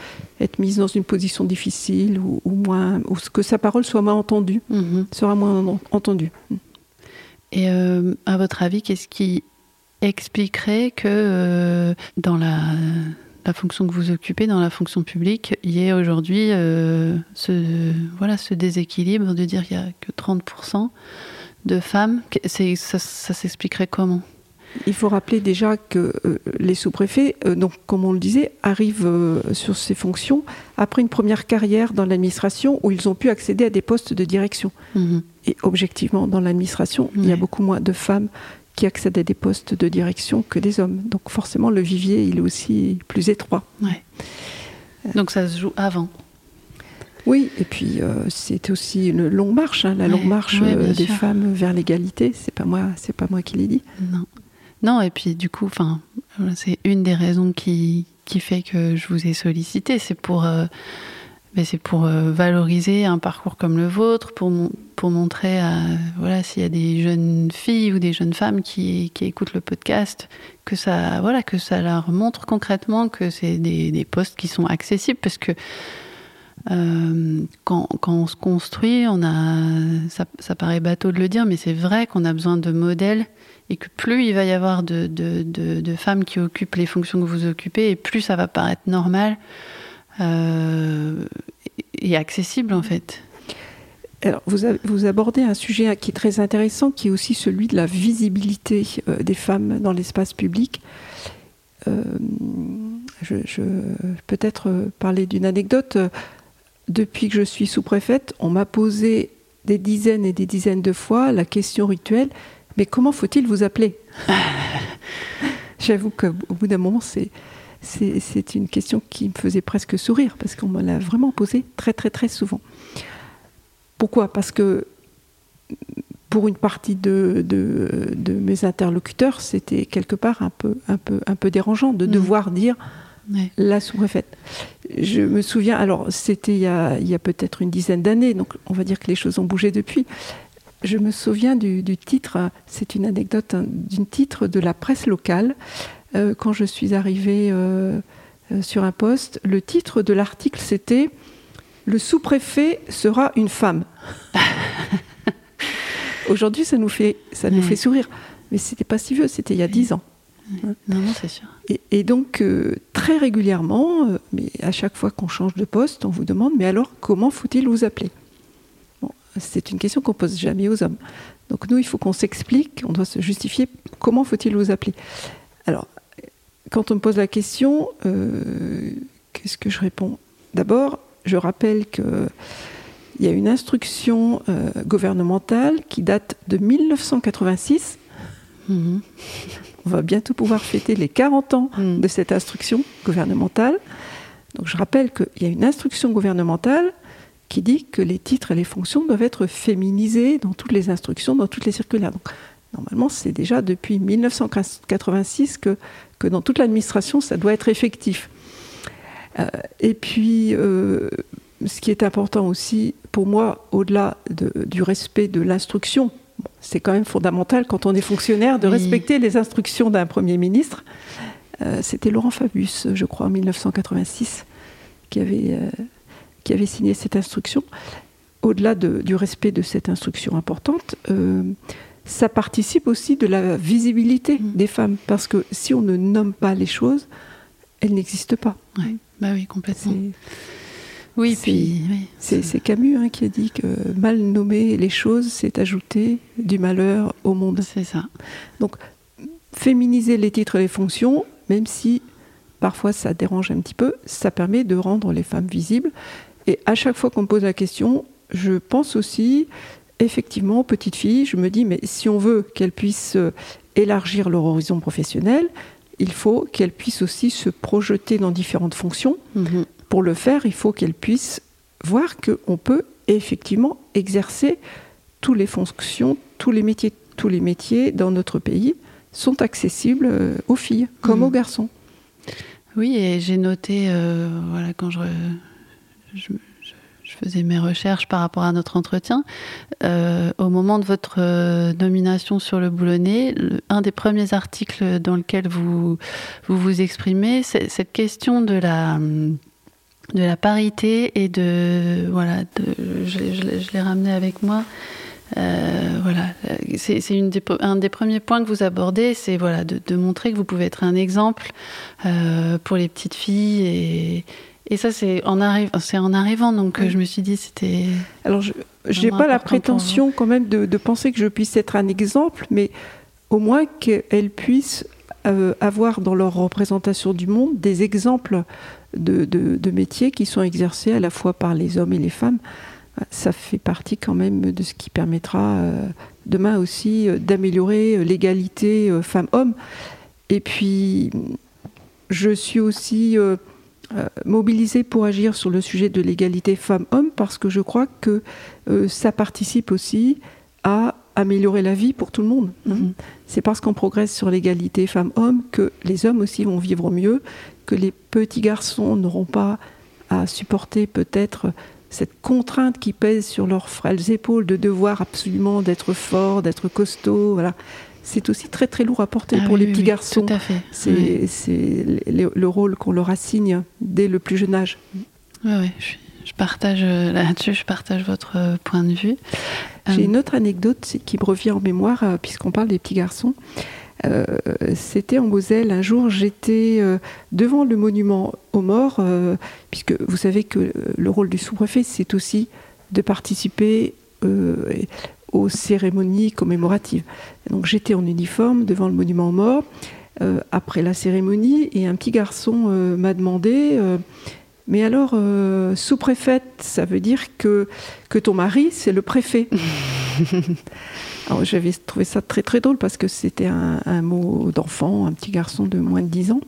être mise dans une position difficile ou, ou moins ou que sa parole soit moins entendue Mhm. sera moins en- entendue. Et euh, à votre avis, qu'est-ce qui expliquerait que euh, dans la, la fonction que vous occupez, dans la fonction publique, il y ait aujourd'hui euh, ce, voilà, ce déséquilibre de dire qu'il n'y a que 30% de femmes Ça, ça s'expliquerait comment? Il faut rappeler déjà que euh, les sous-préfets, euh, donc comme on le disait, arrivent euh, sur ces fonctions après une première carrière dans l'administration où ils ont pu accéder à des postes de direction. Mhm. Et objectivement, dans l'administration, il y a beaucoup moins de femmes qui accèdent à des postes de direction que des hommes. Donc forcément, le vivier, il est aussi plus étroit. Ouais. Donc ça se joue avant. Oui, et puis euh, c'est aussi une longue marche, hein, la Ouais, longue marche ouais, euh, des sûr. femmes vers l'égalité. C'est pas moi, c'est pas moi qui l'ai dit. Non. Non, et puis du coup, enfin, voilà, c'est une des raisons qui, qui fait que je vous ai sollicité. C'est pour, euh, mais c'est pour euh, valoriser un parcours comme le vôtre, pour, mon- pour montrer à, voilà, s'il y a des jeunes filles ou des jeunes femmes qui, qui écoutent le podcast, que ça, voilà, que ça leur montre concrètement que c'est des, des postes qui sont accessibles parce que euh, quand, on se construit, on a, ça, paraît bateau de le dire, mais c'est vrai qu'on a besoin de modèles et que plus il va y avoir de, femmes qui occupent les fonctions que vous occupez, et plus ça va paraître normal euh, et accessible en fait. Alors, vous, abordez un sujet qui est très intéressant, qui est aussi celui de la visibilité euh, des femmes dans l'espace public. Je, je peut-être parler d'une anecdote. Depuis que je suis sous-préfète, on m'a posé des dizaines et des dizaines de fois la question rituelle mais comment faut-il vous appeler? J'avoue qu'au bout d'un moment, c'est c'est c'est une question qui me faisait presque sourire parce qu'on me l'a vraiment posée très très très souvent. Pourquoi? Parce que pour une partie de, de, de mes interlocuteurs, c'était quelque part un peu, un peu, un peu dérangeant de Mhm. devoir dire la sous-préfète. Je me souviens, alors c'était il y a, il y a peut-être une dizaine d'années, donc on va dire que les choses ont bougé depuis. Je me souviens du, du titre, c'est une anecdote, hein, d'un titre de la presse locale. euh, quand je suis arrivée euh, euh, sur un poste. Le titre de l'article, c'était Le sous-préfet sera une femme. Aujourd'hui, ça nous fait, ça nous Ouais. fait sourire. Mais c'était pas si vieux, c'était il y a dix ans. Non, non, c'est sûr. Et, et donc, euh, très régulièrement, euh, mais à chaque fois qu'on change de poste, on vous demande Mais alors, comment faut-il vous appeler? Bon, C'est une question qu'on pose jamais aux hommes. Donc, nous, il faut qu'on s'explique, on doit se justifier comment faut-il vous appeler Alors, quand on me pose la question, euh, qu'est-ce que je réponds? D'abord, je rappelle que. Il y a une instruction gouvernementale qui date de 1986. Mhm. On va bientôt pouvoir fêter les 40 ans Mm. de cette instruction gouvernementale. Donc je rappelle qu'il y a une instruction gouvernementale qui dit que les titres et les fonctions doivent être féminisés dans toutes les instructions, dans toutes les circulaires. Donc, normalement, c'est déjà depuis 1986 que, que dans toute l'administration, ça doit être effectif. Euh, et puis, euh, ce qui est important aussi, pour moi, au-delà de- du respect de l'instruction, c'est quand même fondamental quand on est fonctionnaire de Oui. respecter les instructions d'un Premier ministre. Euh, C'était Laurent Fabius, je crois, en 1986, qui avait, euh, qui avait signé cette instruction. Au-delà de- du respect de cette instruction importante, euh, ça participe aussi de la visibilité Mm. des femmes, parce que si on ne nomme pas les choses, elles n'existent pas. Ouais. Bah oui, complètement. Oui, c'est- puis. oui, C'est Camus hein, qui a dit que mal nommer les choses, c'est ajouter du malheur au monde. C'est ça. Féminiser les titres et les fonctions, même si parfois ça dérange un petit peu, ça permet de rendre les femmes visibles. Et à chaque fois qu'on me pose la question, je pense aussi, effectivement, aux petites filles, je me dis, mais si on veut qu'elles puissent euh, élargir leur horizon professionnel, il faut qu'elles puissent aussi se projeter dans différentes fonctions. Mhm. Pour le faire, il faut qu'elles puissent voir qu'on peut effectivement exercer toutes les fonctions, tous les métiers. Tous les métiers dans notre pays sont accessibles euh, aux filles comme aux garçons. Oui, et j'ai noté, euh, voilà, quand je, je, je- je faisais mes recherches par rapport à notre entretien, euh, au moment de votre euh, nomination sur le boulonnais, le- un des premiers articles dans lequel vous vous, vous exprimez, c'est cette question de la hum, de la parité et de voilà, de, je, l'ai- je l'ai- je l'ai ramené avec moi. Euh, voilà, c'est un des premiers points que vous abordez, c'est voilà de, de montrer que vous pouvez être un exemple euh, pour les petites filles et, et ça c'est en, arri- c'est en arrivant donc Oui. je me suis dit c'était Alors, je n'ai pas la prétention quand même de, de penser que je puisse être un exemple, mais au moins qu'elles puissent euh, avoir dans leur représentation du monde des exemples de, métiers qui sont exercés à la fois par les hommes et les femmes. Ça fait partie quand même de ce qui permettra euh, demain aussi euh, d'améliorer euh, l'égalité femmes-hommes. Et puis, je suis aussi mobilisée pour agir sur le sujet de l'égalité femmes-hommes parce que je crois que ça participe aussi à améliorer la vie pour tout le monde. hein. Mhm. C'est parce qu'on progresse sur l'égalité femmes-hommes que les hommes aussi vont vivre mieux, que les petits garçons n'auront pas à supporter peut-être cette contrainte qui pèse sur leurs frêles épaules de devoir absolument d'être fort, d'être costaud. Voilà. C'est aussi très très lourd à porter Ah pour oui, les oui, petits oui, garçons. Tout à fait. C'est Oui. le, le rôle qu'on leur assigne dès le plus jeune âge. Ouais, je, suis- je partage euh, là-dessus, je partage votre euh, point de vue. J'ai Euh, une autre anecdote qui me revient en mémoire, puisqu'on parle des petits garçons. Euh, C'était en Moselle. Un jour, j'étais euh, devant le monument aux morts, euh, puisque vous savez que le rôle du sous-préfet, c'est aussi de participer aux cérémonies commémoratives. Donc j'étais en uniforme devant le monument aux morts. après la cérémonie, et un petit garçon m'a demandé Mais alors, euh, sous-préfète, ça veut dire que, que ton mari, c'est le préfet Alors j'avais trouvé ça très très drôle parce que c'était un, un mot d'enfant, un petit garçon de moins de 10 ans.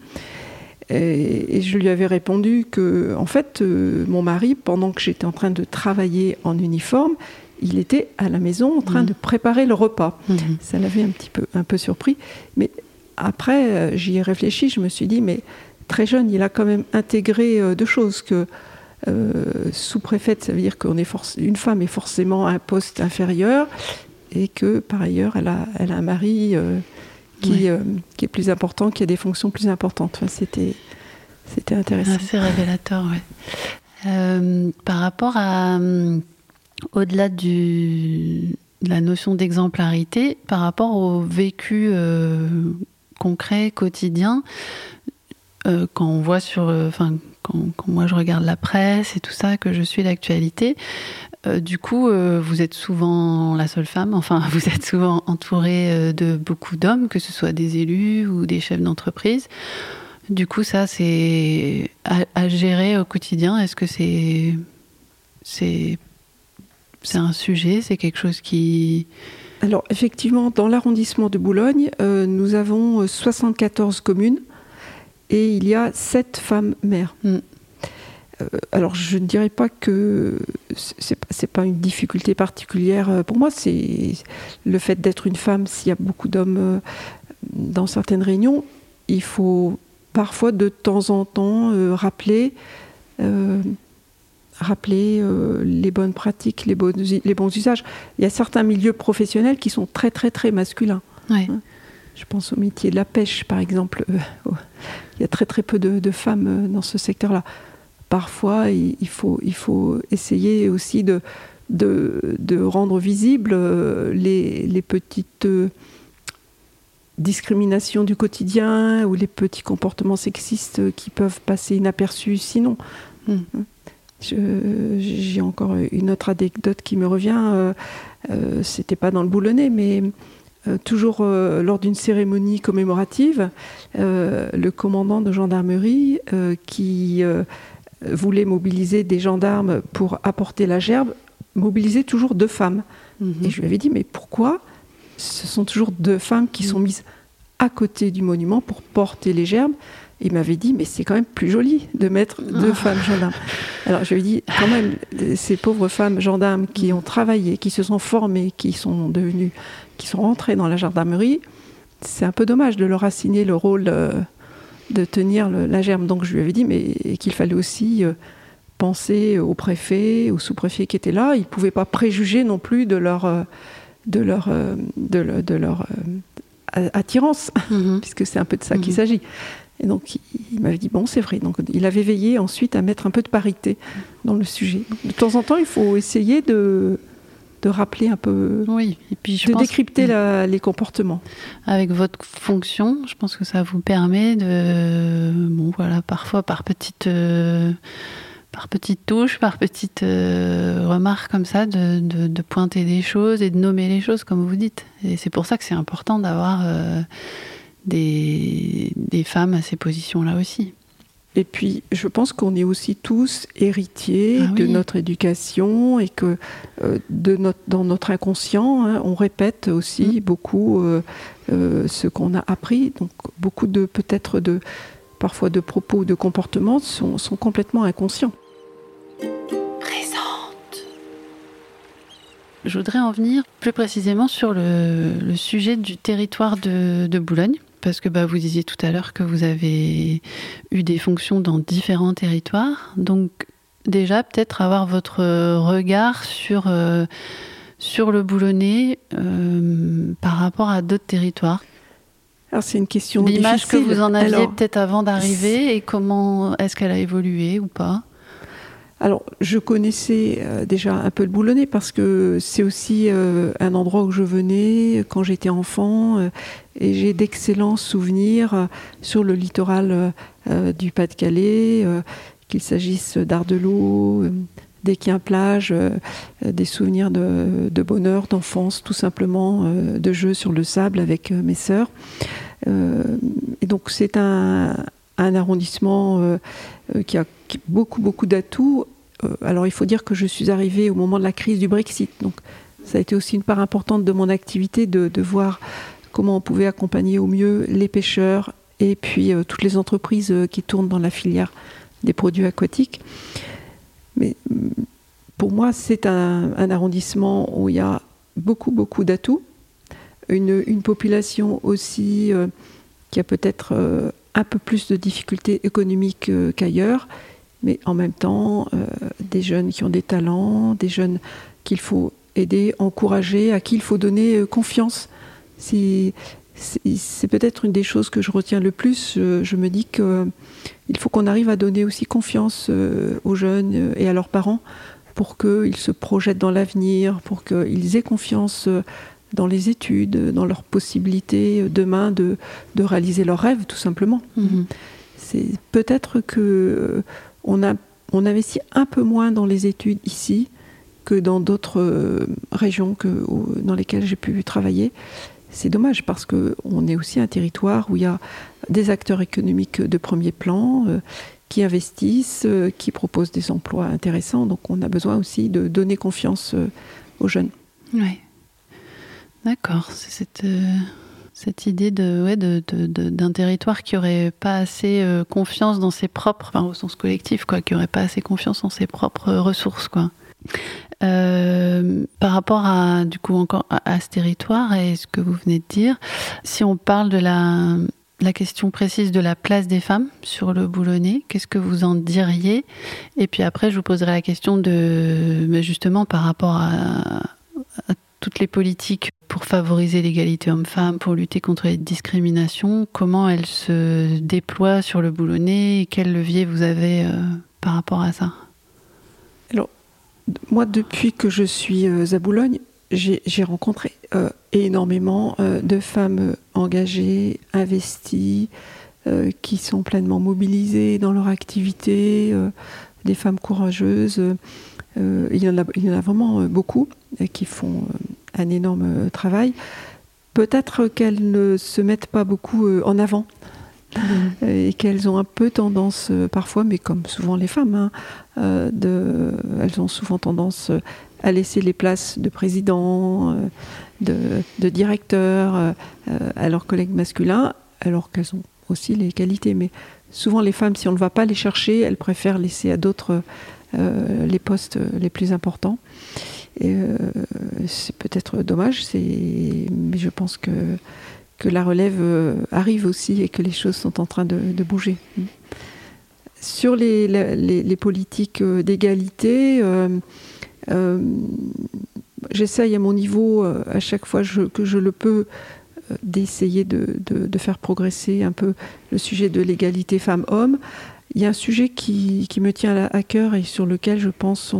Et, et je lui avais répondu que, en fait, euh, mon mari, pendant que j'étais en train de travailler en uniforme, il était à la maison en train Mhm. de préparer le repas. mhm. Ça l'avait un petit peu, un peu surpris. Mais après, euh, j'y ai réfléchi, je me suis dit, mais très jeune, il a quand même intégré euh, deux choses. Que euh, sous-préfète, ça veut dire qu'une une femme est forcément à un poste inférieur et que par ailleurs, elle a, elle a un mari euh, qui, Ouais. euh, qui est plus important, qui a des fonctions plus importantes. Enfin, c'était, c'était intéressant. Assez révélateur, oui. Par rapport à, au-delà du, de la notion d'exemplarité, par rapport au vécu concret, quotidien, euh, quand on voit sur, euh, enfin, quand, moi je regarde la presse et tout ça, que je suis l'actualité, euh, du coup, vous êtes souvent la seule femme, enfin, vous êtes souvent entourée de beaucoup d'hommes, que ce soit des élus ou des chefs d'entreprise. Du coup, ça, c'est à, à gérer au quotidien. Est-ce que c'est c'est c'est un sujet, c'est quelque chose qui Alors effectivement, dans l'arrondissement de Boulogne, nous avons euh, 74 communes et il y a 7 femmes maires. Mm. Euh, alors je ne dirais pas que c'est c'est pas une difficulté particulière euh, pour moi, c'est le fait d'être une femme. S'il y a beaucoup d'hommes euh, dans certaines réunions, il faut parfois de temps en temps euh, rappeler. euh, rappeler euh, les bonnes pratiques, les, bonnes- les bons usages. Il y a certains milieux professionnels qui sont très très très masculins. ouais. Je pense au métier de la pêche, par exemple. Euh, oh, il y a très très peu de, de femmes euh, dans ce secteur-là. Parfois, il, il faut, il faut essayer aussi de, de, de rendre visibles euh, les, les petites discriminations du quotidien ou les petits comportements sexistes qui peuvent passer inaperçus sinon. Mm. Je- J'ai encore une autre anecdote qui me revient. euh, euh, C'était pas dans le boulonnais, mais euh, toujours euh, lors d'une cérémonie commémorative, euh, le commandant de gendarmerie qui voulait mobiliser des gendarmes pour apporter la gerbe, mobilisait toujours deux femmes. Mhm. Et je lui avais dit, mais pourquoi ce sont toujours deux femmes qui sont mises à côté du monument pour porter les gerbes? Il m'avait dit, mais c'est quand même plus joli de mettre deux Ah. femmes gendarmes. Alors je lui ai dit, quand même, ces pauvres femmes gendarmes qui ont travaillé, qui se sont formées, qui sont devenues, qui sont rentrées dans la gendarmerie, c'est un peu dommage de leur assigner le rôle euh, de tenir le- la gerbe. Donc je lui avais dit, mais qu'il fallait aussi euh, penser au préfet, au sous-préfet qui étaient là. Ils ne pouvaient pas préjuger non plus de leur, euh, de leur, de le- de leur a- attirance, Mhm. puisque c'est un peu de ça qu'il Mhm. s'agit. Et donc il, m'avait dit, bon, c'est vrai. Donc il avait veillé ensuite à mettre un peu de parité dans le sujet. De temps en temps, il faut essayer de, de rappeler un peu, Oui, et puis je de pense décrypter la- les comportements. avec votre fonction, je pense que ça vous permet de, bon voilà, parfois par petites, euh, par petites touches, par petites euh, remarques comme ça, de, de- de pointer des choses et de nommer les choses comme vous dites. Et c'est pour ça que c'est important d'avoir euh, des, des femmes à ces positions-là aussi. Et puis, je pense qu'on est aussi tous héritiers Ah de notre éducation et que euh, de notre, dans notre inconscient, hein, on répète aussi Mm. beaucoup euh, euh, ce qu'on a appris. Donc, beaucoup de peut-être de parfois de propos ou de comportements sont, sont complètement inconscients. Je voudrais en venir plus précisément sur le, le sujet du territoire de, de Boulogne, parce que bah, vous disiez tout à l'heure que vous avez eu des fonctions dans différents territoires. Donc déjà, peut-être avoir votre regard sur, euh, sur le Boulonnais euh, par rapport à d'autres territoires. Alors, c'est une question L'image que vous en aviez Alors, peut-être avant d'arriver et comment est-ce qu'elle a évolué ou pas? Alors, je connaissais euh, déjà un peu le Boulonnais parce que c'est aussi euh, un endroit où je venais quand j'étais enfant euh, et j'ai d'excellents souvenirs euh, sur le littoral euh, euh, du Pas-de-Calais, euh, qu'il s'agisse d'Ardelot, euh, d'Équien-Plage, euh, euh, des souvenirs de, de bonheur, d'enfance, tout simplement, euh, de jeux sur le sable avec euh, mes sœurs. Euh, et donc, c'est un, un arrondissement euh, euh, qui a beaucoup, beaucoup d'atouts. Euh, alors, il faut dire que je suis arrivée au moment de la crise du Brexit. Donc, ça a été aussi une part importante de mon activité de, de voir comment on pouvait accompagner au mieux les pêcheurs et puis toutes les entreprises qui tournent dans la filière des produits aquatiques. Mais hum, pour moi, c'est un, arrondissement où il y a beaucoup, beaucoup d'atouts. Une, une population aussi qui a peut-être un peu plus de difficultés économiques euh, qu'ailleurs, mais en même temps, euh, des jeunes qui ont des talents, des jeunes qu'il faut aider, encourager, à qui il faut donner euh, confiance. C'est peut-être une des choses que je retiens le plus. Je, je me dis que il faut qu'on arrive à donner aussi confiance aux jeunes et à leurs parents pour qu'ils se projettent dans l'avenir, pour qu'ils aient confiance dans les études, dans leurs possibilités euh, demain de, de réaliser leurs rêves, tout simplement. Mhm. C'est peut-être que euh, on, a, on investit un peu moins dans les études ici que dans d'autres euh, régions que, dans lesquelles j'ai pu travailler. C'est dommage parce que on est aussi un territoire où il y a des acteurs économiques de premier plan euh, qui investissent, euh, qui proposent des emplois intéressants. Donc on a besoin aussi de donner confiance euh, aux jeunes. Ouais. D'accord. C'est cette, euh, idée d'un territoire qui aurait pas assez euh, confiance dans ses propres, enfin, au collectif, quoi, qui aurait pas assez confiance en ses propres euh, ressources, quoi. Par rapport à, du coup, encore à, ce territoire et ce que vous venez de dire, si on parle de la, question précise de la place des femmes sur le boulonnais, qu'est-ce que vous en diriez? Et puis après, je vous poserai la question de, justement, par rapport à toutes les politiques pour favoriser l'égalité homme-femme, pour lutter contre les discriminations, comment elles se déploient sur le boulonnais et quel levier vous avez euh, par rapport à ça? Moi, depuis que je suis euh, à Boulogne, j'ai rencontré euh, énormément de femmes engagées, investies, qui sont pleinement mobilisées dans leur activité, des femmes courageuses. Euh, il, y en a, il y en a vraiment euh, beaucoup euh, qui font un énorme travail. Peut-être qu'elles ne se mettent pas beaucoup en avant euh, et qu'elles ont un peu tendance, parfois, mais comme souvent les femmes, hein, de, elles ont souvent tendance à laisser les places de président, de, de directeur à leurs collègues masculins, alors qu'elles ont aussi les qualités. Mais souvent, les femmes, si on ne va pas les chercher, elles préfèrent laisser à d'autres euh, les postes les plus importants. Euh, c'est peut-être dommage, mais je pense que, la relève euh, arrive aussi et que les choses sont en train de, bouger. Sur les, politiques d'égalité, j'essaye à mon niveau, à chaque fois que je le peux, d'essayer de, de- de faire progresser un peu le sujet de l'égalité femmes-hommes. Il y a un sujet qui, me tient à, cœur et sur lequel je pense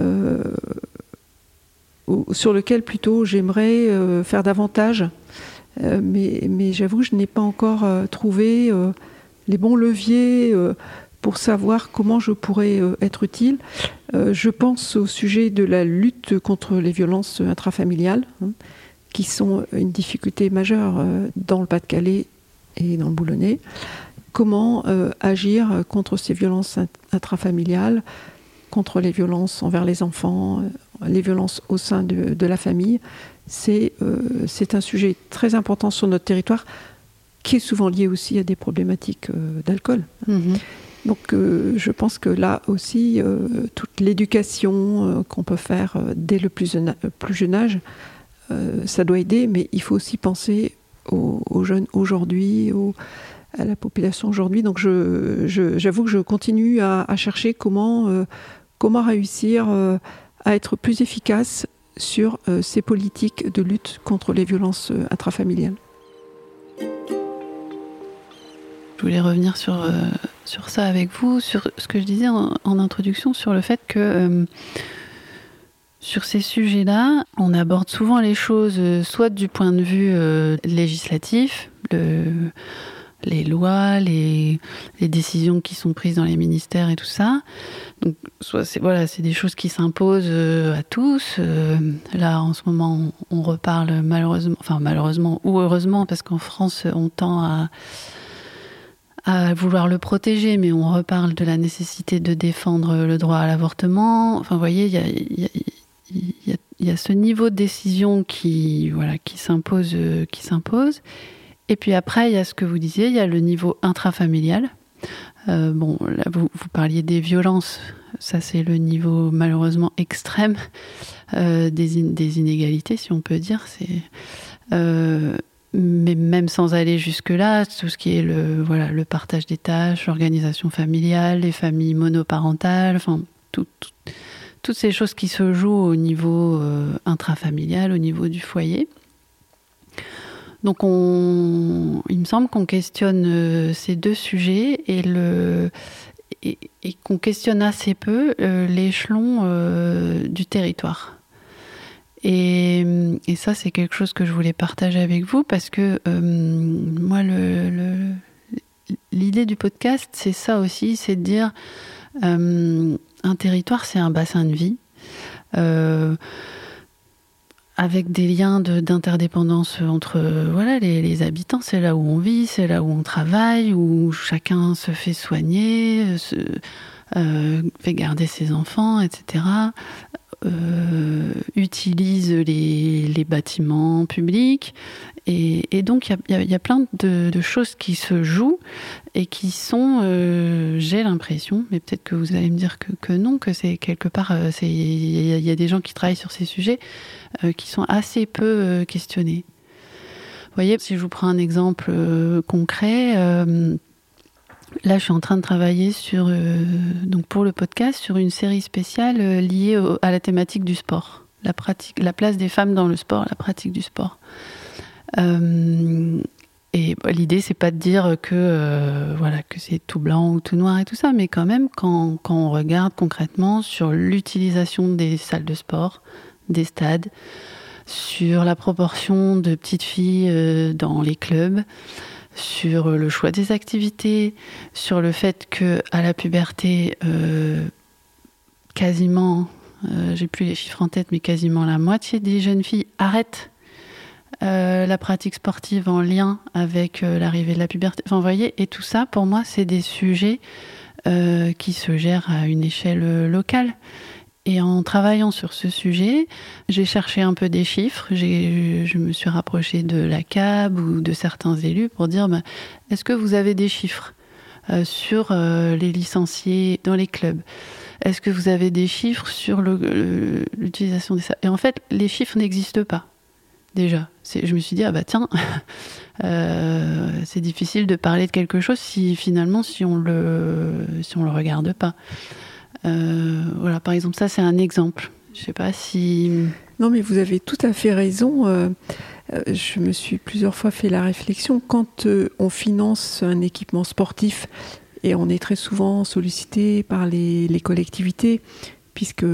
euh, sur lequel plutôt j'aimerais euh, faire davantage. Euh, mais mais j'avoue je n'ai pas encore trouvé les bons leviers pour savoir comment je pourrais être utile. Je pense au sujet de la lutte contre les violences intrafamiliales, hein, qui sont une difficulté majeure dans le Pas-de-Calais et dans le Boulonnais. Comment euh, agir contre ces violences int- intrafamiliales, contre les violences envers les enfants, euh, les violences au sein de, de la famille c'est euh, c'est un sujet très important sur notre territoire qui est souvent lié aussi à des problématiques euh, d'alcool. Mhm. Donc je pense que là aussi, toute l'éducation qu'on peut faire dès le plus jeune, plus jeune âge, ça doit aider, mais il faut aussi penser aux, aux jeunes aujourd'hui, aux- à la population aujourd'hui. Donc je- je- j'avoue que je continue à, chercher comment, euh, comment réussir euh, à être plus efficace sur euh, ces politiques de lutte contre les violences intrafamiliales. Je voulais revenir sur, sur ça avec vous, sur ce que je disais en, en introduction, sur le fait que sur ces sujets-là, on aborde souvent les choses soit du point de vue législatif, le- les lois, les, décisions qui sont prises dans les ministères et tout ça. Donc, c'est voilà, des choses qui s'imposent euh, à tous. Euh, là, en ce moment, on, reparle malheureusement, enfin malheureusement ou heureusement, parce qu'en France, on tend à vouloir le protéger, mais on reparle de la nécessité de défendre le droit à l'avortement. Enfin, vous voyez, il y a, y a ce niveau de décision qui, voilà, qui s'impose, euh, qui s'impose. Et puis après, il y a ce que vous disiez, il y a le niveau intrafamilial. Euh, bon, là, vous, parliez des violences. Ça, c'est le niveau malheureusement extrême euh, des, in- des inégalités, si on peut dire. Euh, mais même sans aller jusque-là, tout ce qui est le, voilà, le partage des tâches, l'organisation familiale, les familles monoparentales, enfin, tout- tout- toutes ces choses qui se jouent au niveau intrafamilial, au niveau du foyer. Donc on, il me semble qu'on questionne euh, ces deux sujets et, qu'on questionne assez peu euh, l'échelon euh, du territoire. Et, ça, c'est quelque chose que je voulais partager avec vous parce que moi, le- l'idée du podcast, c'est ça aussi, c'est de dire un territoire, c'est un bassin de vie. Avec des liens d'interdépendance entre euh, voilà, les, habitants, c'est là où on vit, c'est là où on travaille, où chacun se fait soigner, euh, euh, fait garder ses enfants, etc. utilise les bâtiments publics. Et, donc, il y a- plein de, choses qui se jouent et qui sont, euh, j'ai l'impression, mais peut-être que vous allez me dire que, non, que c'est quelque part, euh, il y, a- des gens qui travaillent sur ces sujets euh, qui sont assez peu questionnés. Vous voyez, si je vous prends un exemple concret, là je suis en train de travailler sur, donc pour le podcast, sur une série spéciale liée à la thématique du sport, la place des femmes dans le sport, la pratique du sport. Euh, et bah, l'idée, c'est pas de dire que euh, voilà que c'est tout blanc ou tout noir et tout ça, mais quand même, quand, on regarde concrètement sur l'utilisation des salles de sport, des stades, sur la proportion de petites filles euh, dans les clubs, sur le choix des activités, sur le fait que à la puberté, quasiment, j'ai plus les chiffres en tête, mais quasiment la moitié des jeunes filles arrêtent euh, la pratique sportive en lien avec euh, l'arrivée de la puberté. Enfin, voyez, et tout ça, pour moi, c'est des sujets euh, qui se gèrent à une échelle locale. Et en travaillant sur ce sujet, j'ai cherché un peu des chiffres. J'ai- Je me suis rapprochée de la CAB ou de certains élus pour dire bah, est-ce que vous avez des chiffres sur les licenciés dans les clubs? Est-ce que vous avez des chiffres sur l'utilisation des Et en fait, les chiffres n'existent pas déjà. Je me suis dit, ah bah tiens, euh, c'est difficile de parler de quelque chose si finalement, si on le, si on le regarde pas. Euh, voilà, par exemple, ça c'est un exemple. Je sais pas si. Non, mais vous avez tout à fait raison. Euh, je me suis plusieurs fois fait la réflexion. Quand on finance un équipement sportif, et on est très souvent sollicité par les collectivités, puisque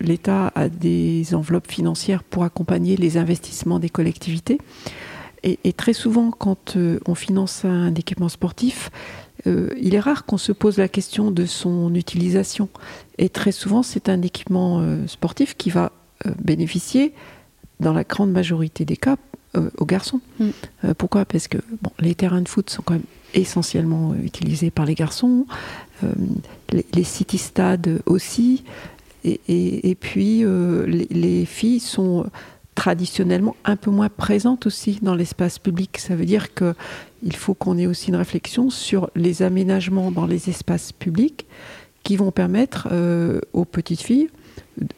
l'État a des enveloppes financières pour accompagner les investissements des collectivités. Et, et très souvent, quand euh, on finance un équipement sportif, euh, il est rare qu'on se pose la question de son utilisation. Et très souvent, c'est un équipement euh, sportif qui va bénéficier, dans la grande majorité des cas, aux garçons. Mm. Pourquoi? Parce que bon, les terrains de foot sont quand même essentiellement utilisés par les garçons, les, les city-stades aussi, et, et- et puis euh, les, les filles sont traditionnellement un peu moins présentes aussi dans l'espace public. Ça veut dire que il faut qu'on ait aussi une réflexion sur les aménagements dans les espaces publics qui vont permettre euh, aux petites filles,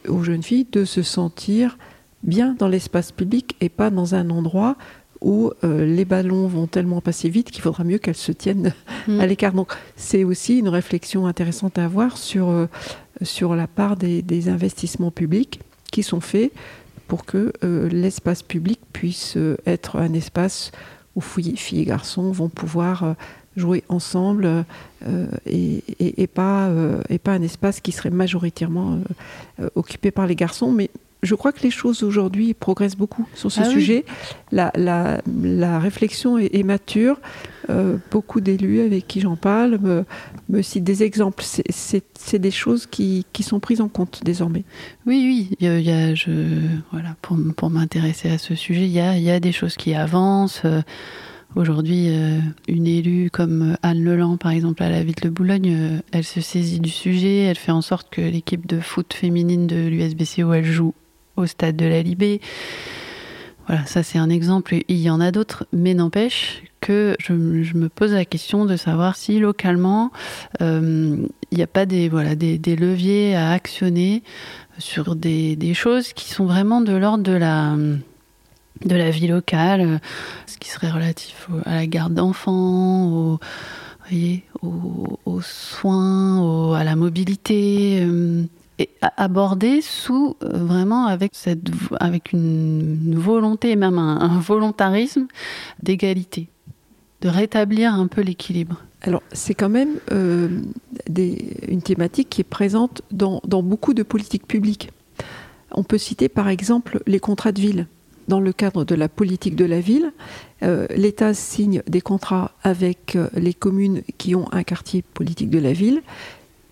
aux jeunes filles, de se sentir bien dans l'espace public et pas dans un endroit où euh, les ballons vont tellement passer vite qu'il faudra mieux qu'elles se tiennent Mm. à l'écart. Donc c'est aussi une réflexion intéressante à avoir sur, euh, sur la part des, investissements publics qui sont faits pour que euh, l'espace public puisse euh, être un espace où filles, filles et garçons vont pouvoir euh, jouer ensemble et, et- pas, et pas un espace qui serait majoritairement occupé par les garçons. Mais je crois que les choses aujourd'hui progressent beaucoup sur ce Ah oui. sujet. La, la- la réflexion est, est mature. Euh, beaucoup d'élus avec qui j'en parle me, me citent des exemples. C'est- des choses qui, qui sont prises en compte désormais. Oui, oui, il y a, je, voilà, pour, m'intéresser à ce sujet, il y a, il y a des choses qui avancent. Euh, Aujourd'hui, euh, une élue comme Anne Leland, par exemple, à la ville de Boulogne, euh, elle se saisit du sujet, elle fait en sorte que l'équipe de foot féminine de l'USBCO, elle joue au stade de la Libé. Voilà, ça c'est un exemple, il y en a d'autres, mais n'empêche que je, me pose la question de savoir si localement, euh, il n'y a pas des, voilà, des, leviers à actionner sur des, choses qui sont vraiment de l'ordre de la, vie locale, ce qui serait relatif à la garde d'enfants, aux, soins, à la mobilité. euh, et abordée sous vraiment avec cette avec une volonté même un volontarisme d'égalité, de rétablir un peu l'équilibre. Alors, c'est quand même euh, une thématique qui est présente dans, beaucoup de politiques publiques. On peut citer par exemple les contrats de ville. Dans le cadre de la politique de la ville, euh, l'État signe des contrats avec euh, les communes qui ont un quartier politique de la ville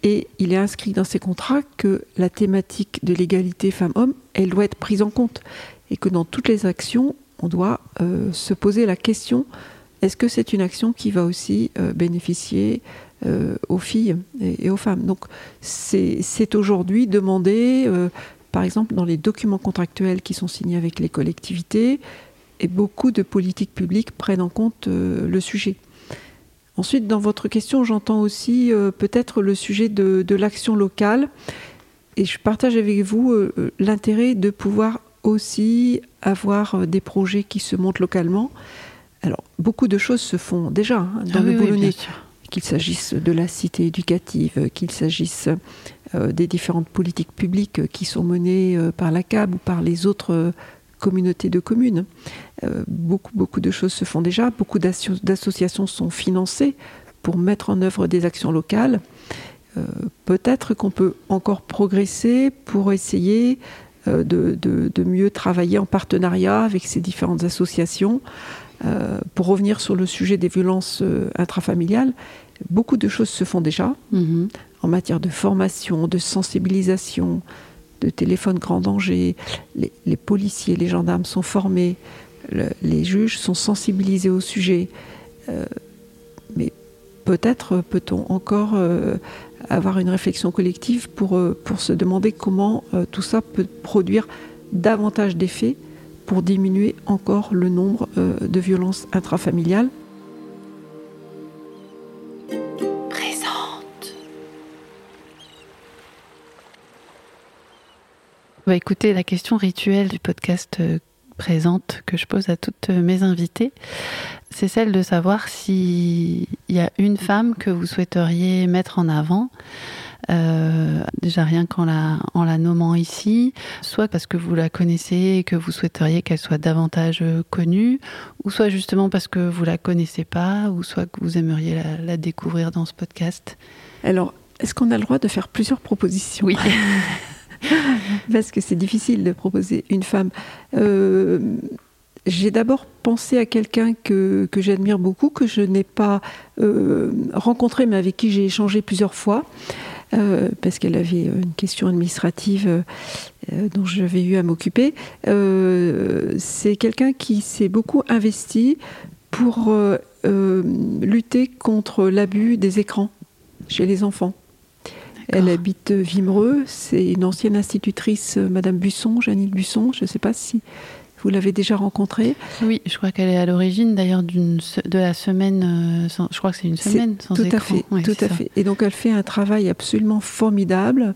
et il est inscrit dans ces contrats que la thématique de l'égalité femmes-hommes, elle doit être prise en compte et que dans toutes les actions, on doit se poser la question est-ce que c'est une action qui va aussi euh, bénéficier euh, aux filles et, aux femmes? Donc c'est aujourd'hui demandé, euh, par exemple dans les documents contractuels qui sont signés avec les collectivités, et beaucoup de politiques publiques prennent en compte le sujet. Ensuite, dans votre question, j'entends aussi peut-être le sujet de, de l'action locale, et je partage avec vous l'intérêt de pouvoir aussi avoir des projets qui se montent localement. Alors, beaucoup de choses se font déjà hein, dans ah le Boulonnais. qu'il s'agisse de la cité éducative, qu'il s'agisse euh, des différentes politiques publiques qui sont menées euh, par la CAB ou par les autres euh, communautés de communes. Beaucoup, beaucoup de choses se font déjà. Beaucoup d'associations sont financées pour mettre en œuvre des actions locales. Peut-être qu'on peut encore progresser pour essayer de, de, mieux travailler en partenariat avec ces différentes associations euh, pour revenir sur le sujet des violences euh, intrafamiliales, beaucoup de choses se font déjà mhm. en matière de formation, de sensibilisation, de téléphone grand danger. Les, policiers, les gendarmes sont formés, les juges sont sensibilisés au sujet. Euh, mais peut-être peut-on encore avoir une réflexion collective pour, pour se demander comment tout ça peut produire davantage d'effets pour diminuer encore le nombre euh, de violences intrafamiliales. Présente. On va écouter la question rituelle du podcast euh, présente que je pose à toutes mes invitées. C'est celle de savoir s'il y a une femme que vous souhaiteriez mettre en avant euh, déjà rien qu'en la, en la nommant ici, soit parce que vous la connaissez et que vous souhaiteriez qu'elle soit davantage connue, ou soit justement parce que vous la connaissez pas, ou soit que vous aimeriez la, découvrir dans ce podcast. Alors, est-ce qu'on a le droit de faire plusieurs propositions? Oui. parce que c'est difficile de proposer une femme. Euh, j'ai d'abord pensé à quelqu'un que, j'admire beaucoup, que je n'ai pas rencontré, mais avec qui j'ai échangé plusieurs fois. Euh, parce qu'elle avait une question administrative euh, dont j'avais eu à m'occuper. Euh, c'est quelqu'un qui s'est beaucoup investi pour lutter contre l'abus des écrans chez les enfants. Elle habite Vimereux, c'est une ancienne institutrice, Madame Busson, Janine Busson, je ne sais pas si vous l'avez déjà rencontrée Oui, je crois qu'elle est à l'origine d'ailleurs de la semaine, euh, je crois que c'est une semaine sans tout écran. À fait, tout à fait. Et donc elle fait un travail absolument formidable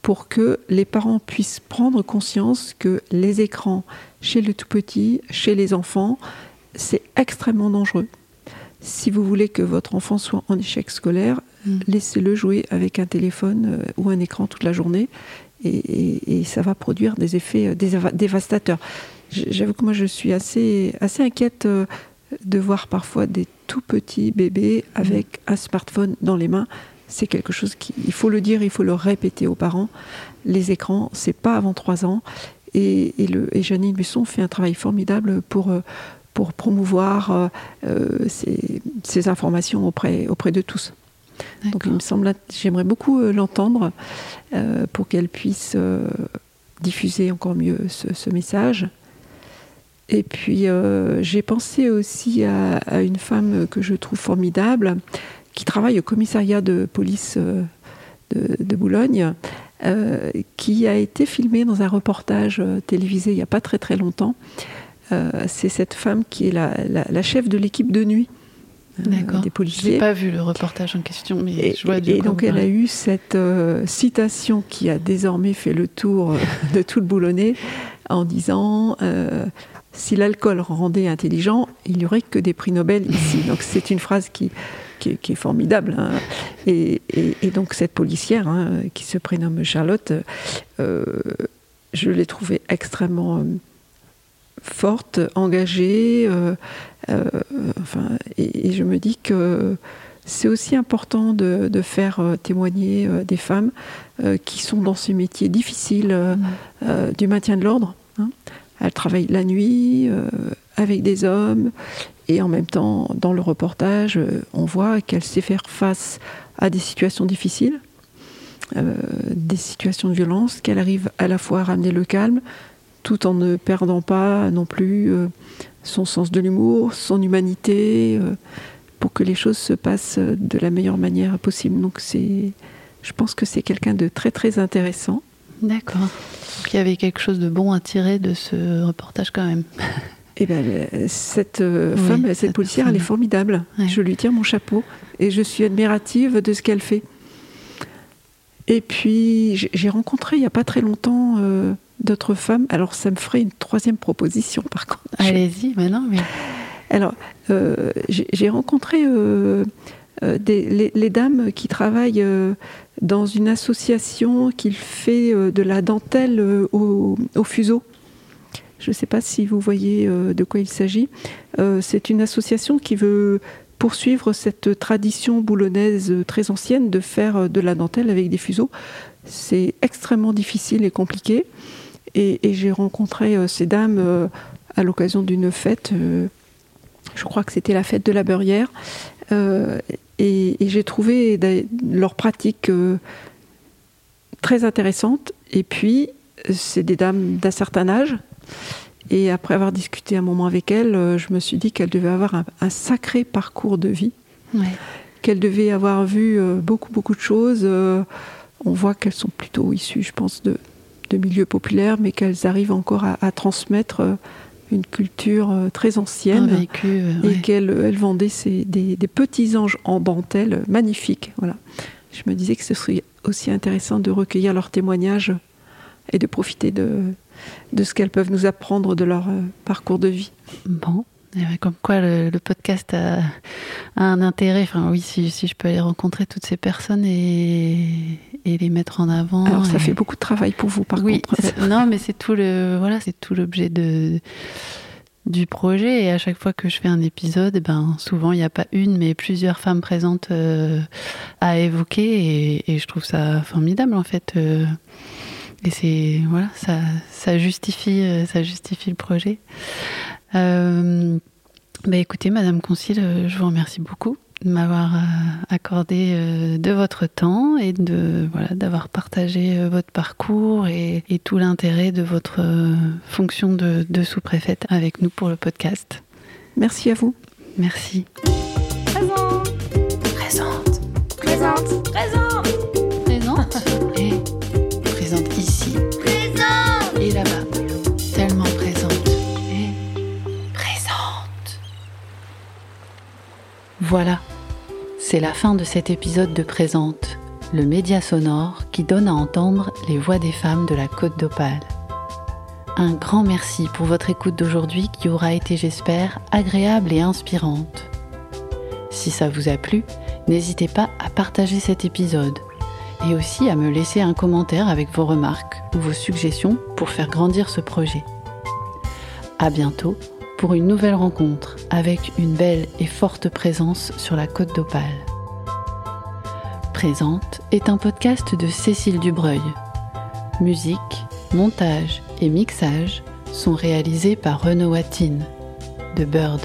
pour que les parents puissent prendre conscience que les écrans chez le tout petit, chez les enfants, c'est extrêmement dangereux. Si vous voulez que votre enfant soit en échec scolaire, mm. laissez-le jouer avec un téléphone euh, ou un écran toute la journée et, et, ça va produire des effets euh, dévastateurs. J'avoue que moi, je suis assez, assez inquiète euh, de voir parfois des tout petits bébés avec un smartphone dans les mains. C'est quelque chose qui, il faut le dire, il faut le répéter aux parents. Les écrans, c'est pas avant trois ans. Et, et, le, et Janine Busson fait un travail formidable pour, pour promouvoir euh, ces, ces, informations auprès, auprès de tous. Donc il me semble, j'aimerais beaucoup l'entendre pour qu'elle puisse diffuser encore mieux ce, message. Et puis euh, j'ai pensé aussi à, une femme que je trouve formidable, qui travaille au commissariat de police euh, de, Boulogne, euh, qui a été filmée dans un reportage télévisé il n'y a pas très très longtemps. C'est cette femme qui est la, chef de l'équipe de nuit. Des policiers. Je n'ai pas vu le reportage en question, mais et, je vois du Et donc elle a eu cette citation qui a désormais fait le tour de tout le boulonnais en disant si l'alcool rendait intelligent, il n'y aurait que des prix Nobel ici. Donc c'est une phrase qui, qui est, qui est formidable. hein. Et, et- et donc cette policière, hein, qui se prénomme Charlotte, euh, je l'ai trouvée extrêmement euh, forte, engagée. euh, euh, enfin, et, et je me dis que c'est aussi important de, de faire euh, témoigner des femmes qui sont dans ces métiers difficiles euh, euh, du maintien de l'ordre. hein. Elles travaillent la nuit avec des hommes et en même temps, dans le reportage, on voit qu'elle sait faire face à des situations difficiles, euh, des situations de violence, qu'elle arrive à la fois à ramener le calme, tout en ne perdant pas non plus euh, son sens de l'humour, son humanité, euh, pour que les choses se passent de la meilleure manière possible. Donc c'est, je pense que c'est quelqu'un de très très intéressant. D'accord. Il y avait quelque chose de bon à tirer de ce reportage quand même. Et ben, cette euh, Oui, femme, cette cette policière, elle est formidable. Ouais. Je lui tire mon chapeau et je suis admirative de ce qu'elle fait. Et puis, j'ai j'ai rencontré il n'y a pas très longtemps euh, d'autres femmes. Alors, ça me ferait une troisième proposition, par contre. Allez-y, maintenant, mais Alors, euh, j'ai rencontré euh, euh, des- les, les dames qui travaillent euh, dans une association qui fait de la dentelle au, au fuseau. Je ne sais pas si vous voyez de quoi il s'agit. C'est une association qui veut poursuivre cette tradition boulonnaise très ancienne de faire de la dentelle avec des fuseaux. C'est extrêmement difficile et compliqué. Et, et j'ai rencontré euh, ces dames euh, à l'occasion d'une fête. euh, je crois que c'était la fête de la beurrière. Et et j'ai trouvé leur pratique très intéressante. Et puis, c'est des dames d'un certain âge. Et après avoir discuté un moment avec elles, je me suis dit qu'elles devaient avoir un, un sacré parcours de vie, ouais. qu'elles devaient avoir vu beaucoup, beaucoup de choses. On voit qu'elles sont plutôt issues, je pense, de, de milieux populaires, mais qu'elles arrivent encore à, à transmettre euh, une culture euh, très ancienne vécu. euh, et ouais. qu'elle elle vendait ces- des, des petits anges en dentelle magnifiques. Voilà. Je me disais que ce serait aussi intéressant de recueillir leurs témoignages et de profiter de, de ce qu'elles peuvent nous apprendre de leur parcours de vie. Bon. Eh Comme quoi le, le podcast a, a un intérêt. Enfin, oui, si, si je peux aller rencontrer toutes ces personnes et, et les mettre en avant. Alors ça et- fait beaucoup de travail pour vous par oui, contre. non, mais c'est tout le voilà, c'est tout l'objet de du projet. Et à chaque fois que je fais un épisode, eh ben souvent il n'y a pas une, mais plusieurs femmes présentes euh, à évoquer, et, et je trouve ça formidable en fait. euh, et c'est voilà, ça ça justifie euh, ça justifie le projet. Euh, bah écoutez, Madame Concile, euh, je vous remercie beaucoup de m'avoir euh, accordé euh, de votre temps et de voilà d'avoir partagé euh, votre parcours et, et tout l'intérêt de votre euh, fonction de, de sous-préfète avec nous pour le podcast. Merci à vous. Merci. Présente. Présente. Présente. Présente. Voilà. C'est la fin de cet épisode de Présente, le média sonore qui donne à entendre les voix des femmes de la Côte d'Opale. Un grand merci pour votre écoute d'aujourd'hui qui aura été, j'espère, agréable et inspirante. Si ça vous a plu, n'hésitez pas à partager cet épisode et aussi à me laisser un commentaire avec vos remarques ou vos suggestions pour faire grandir ce projet. À bientôt pour une nouvelle rencontre avec une belle et forte présence sur la côte d'Opale. Présente est un podcast de Cécile Dubreuil. Musique, montage et mixage sont réalisés par Renaud Attine de Bird.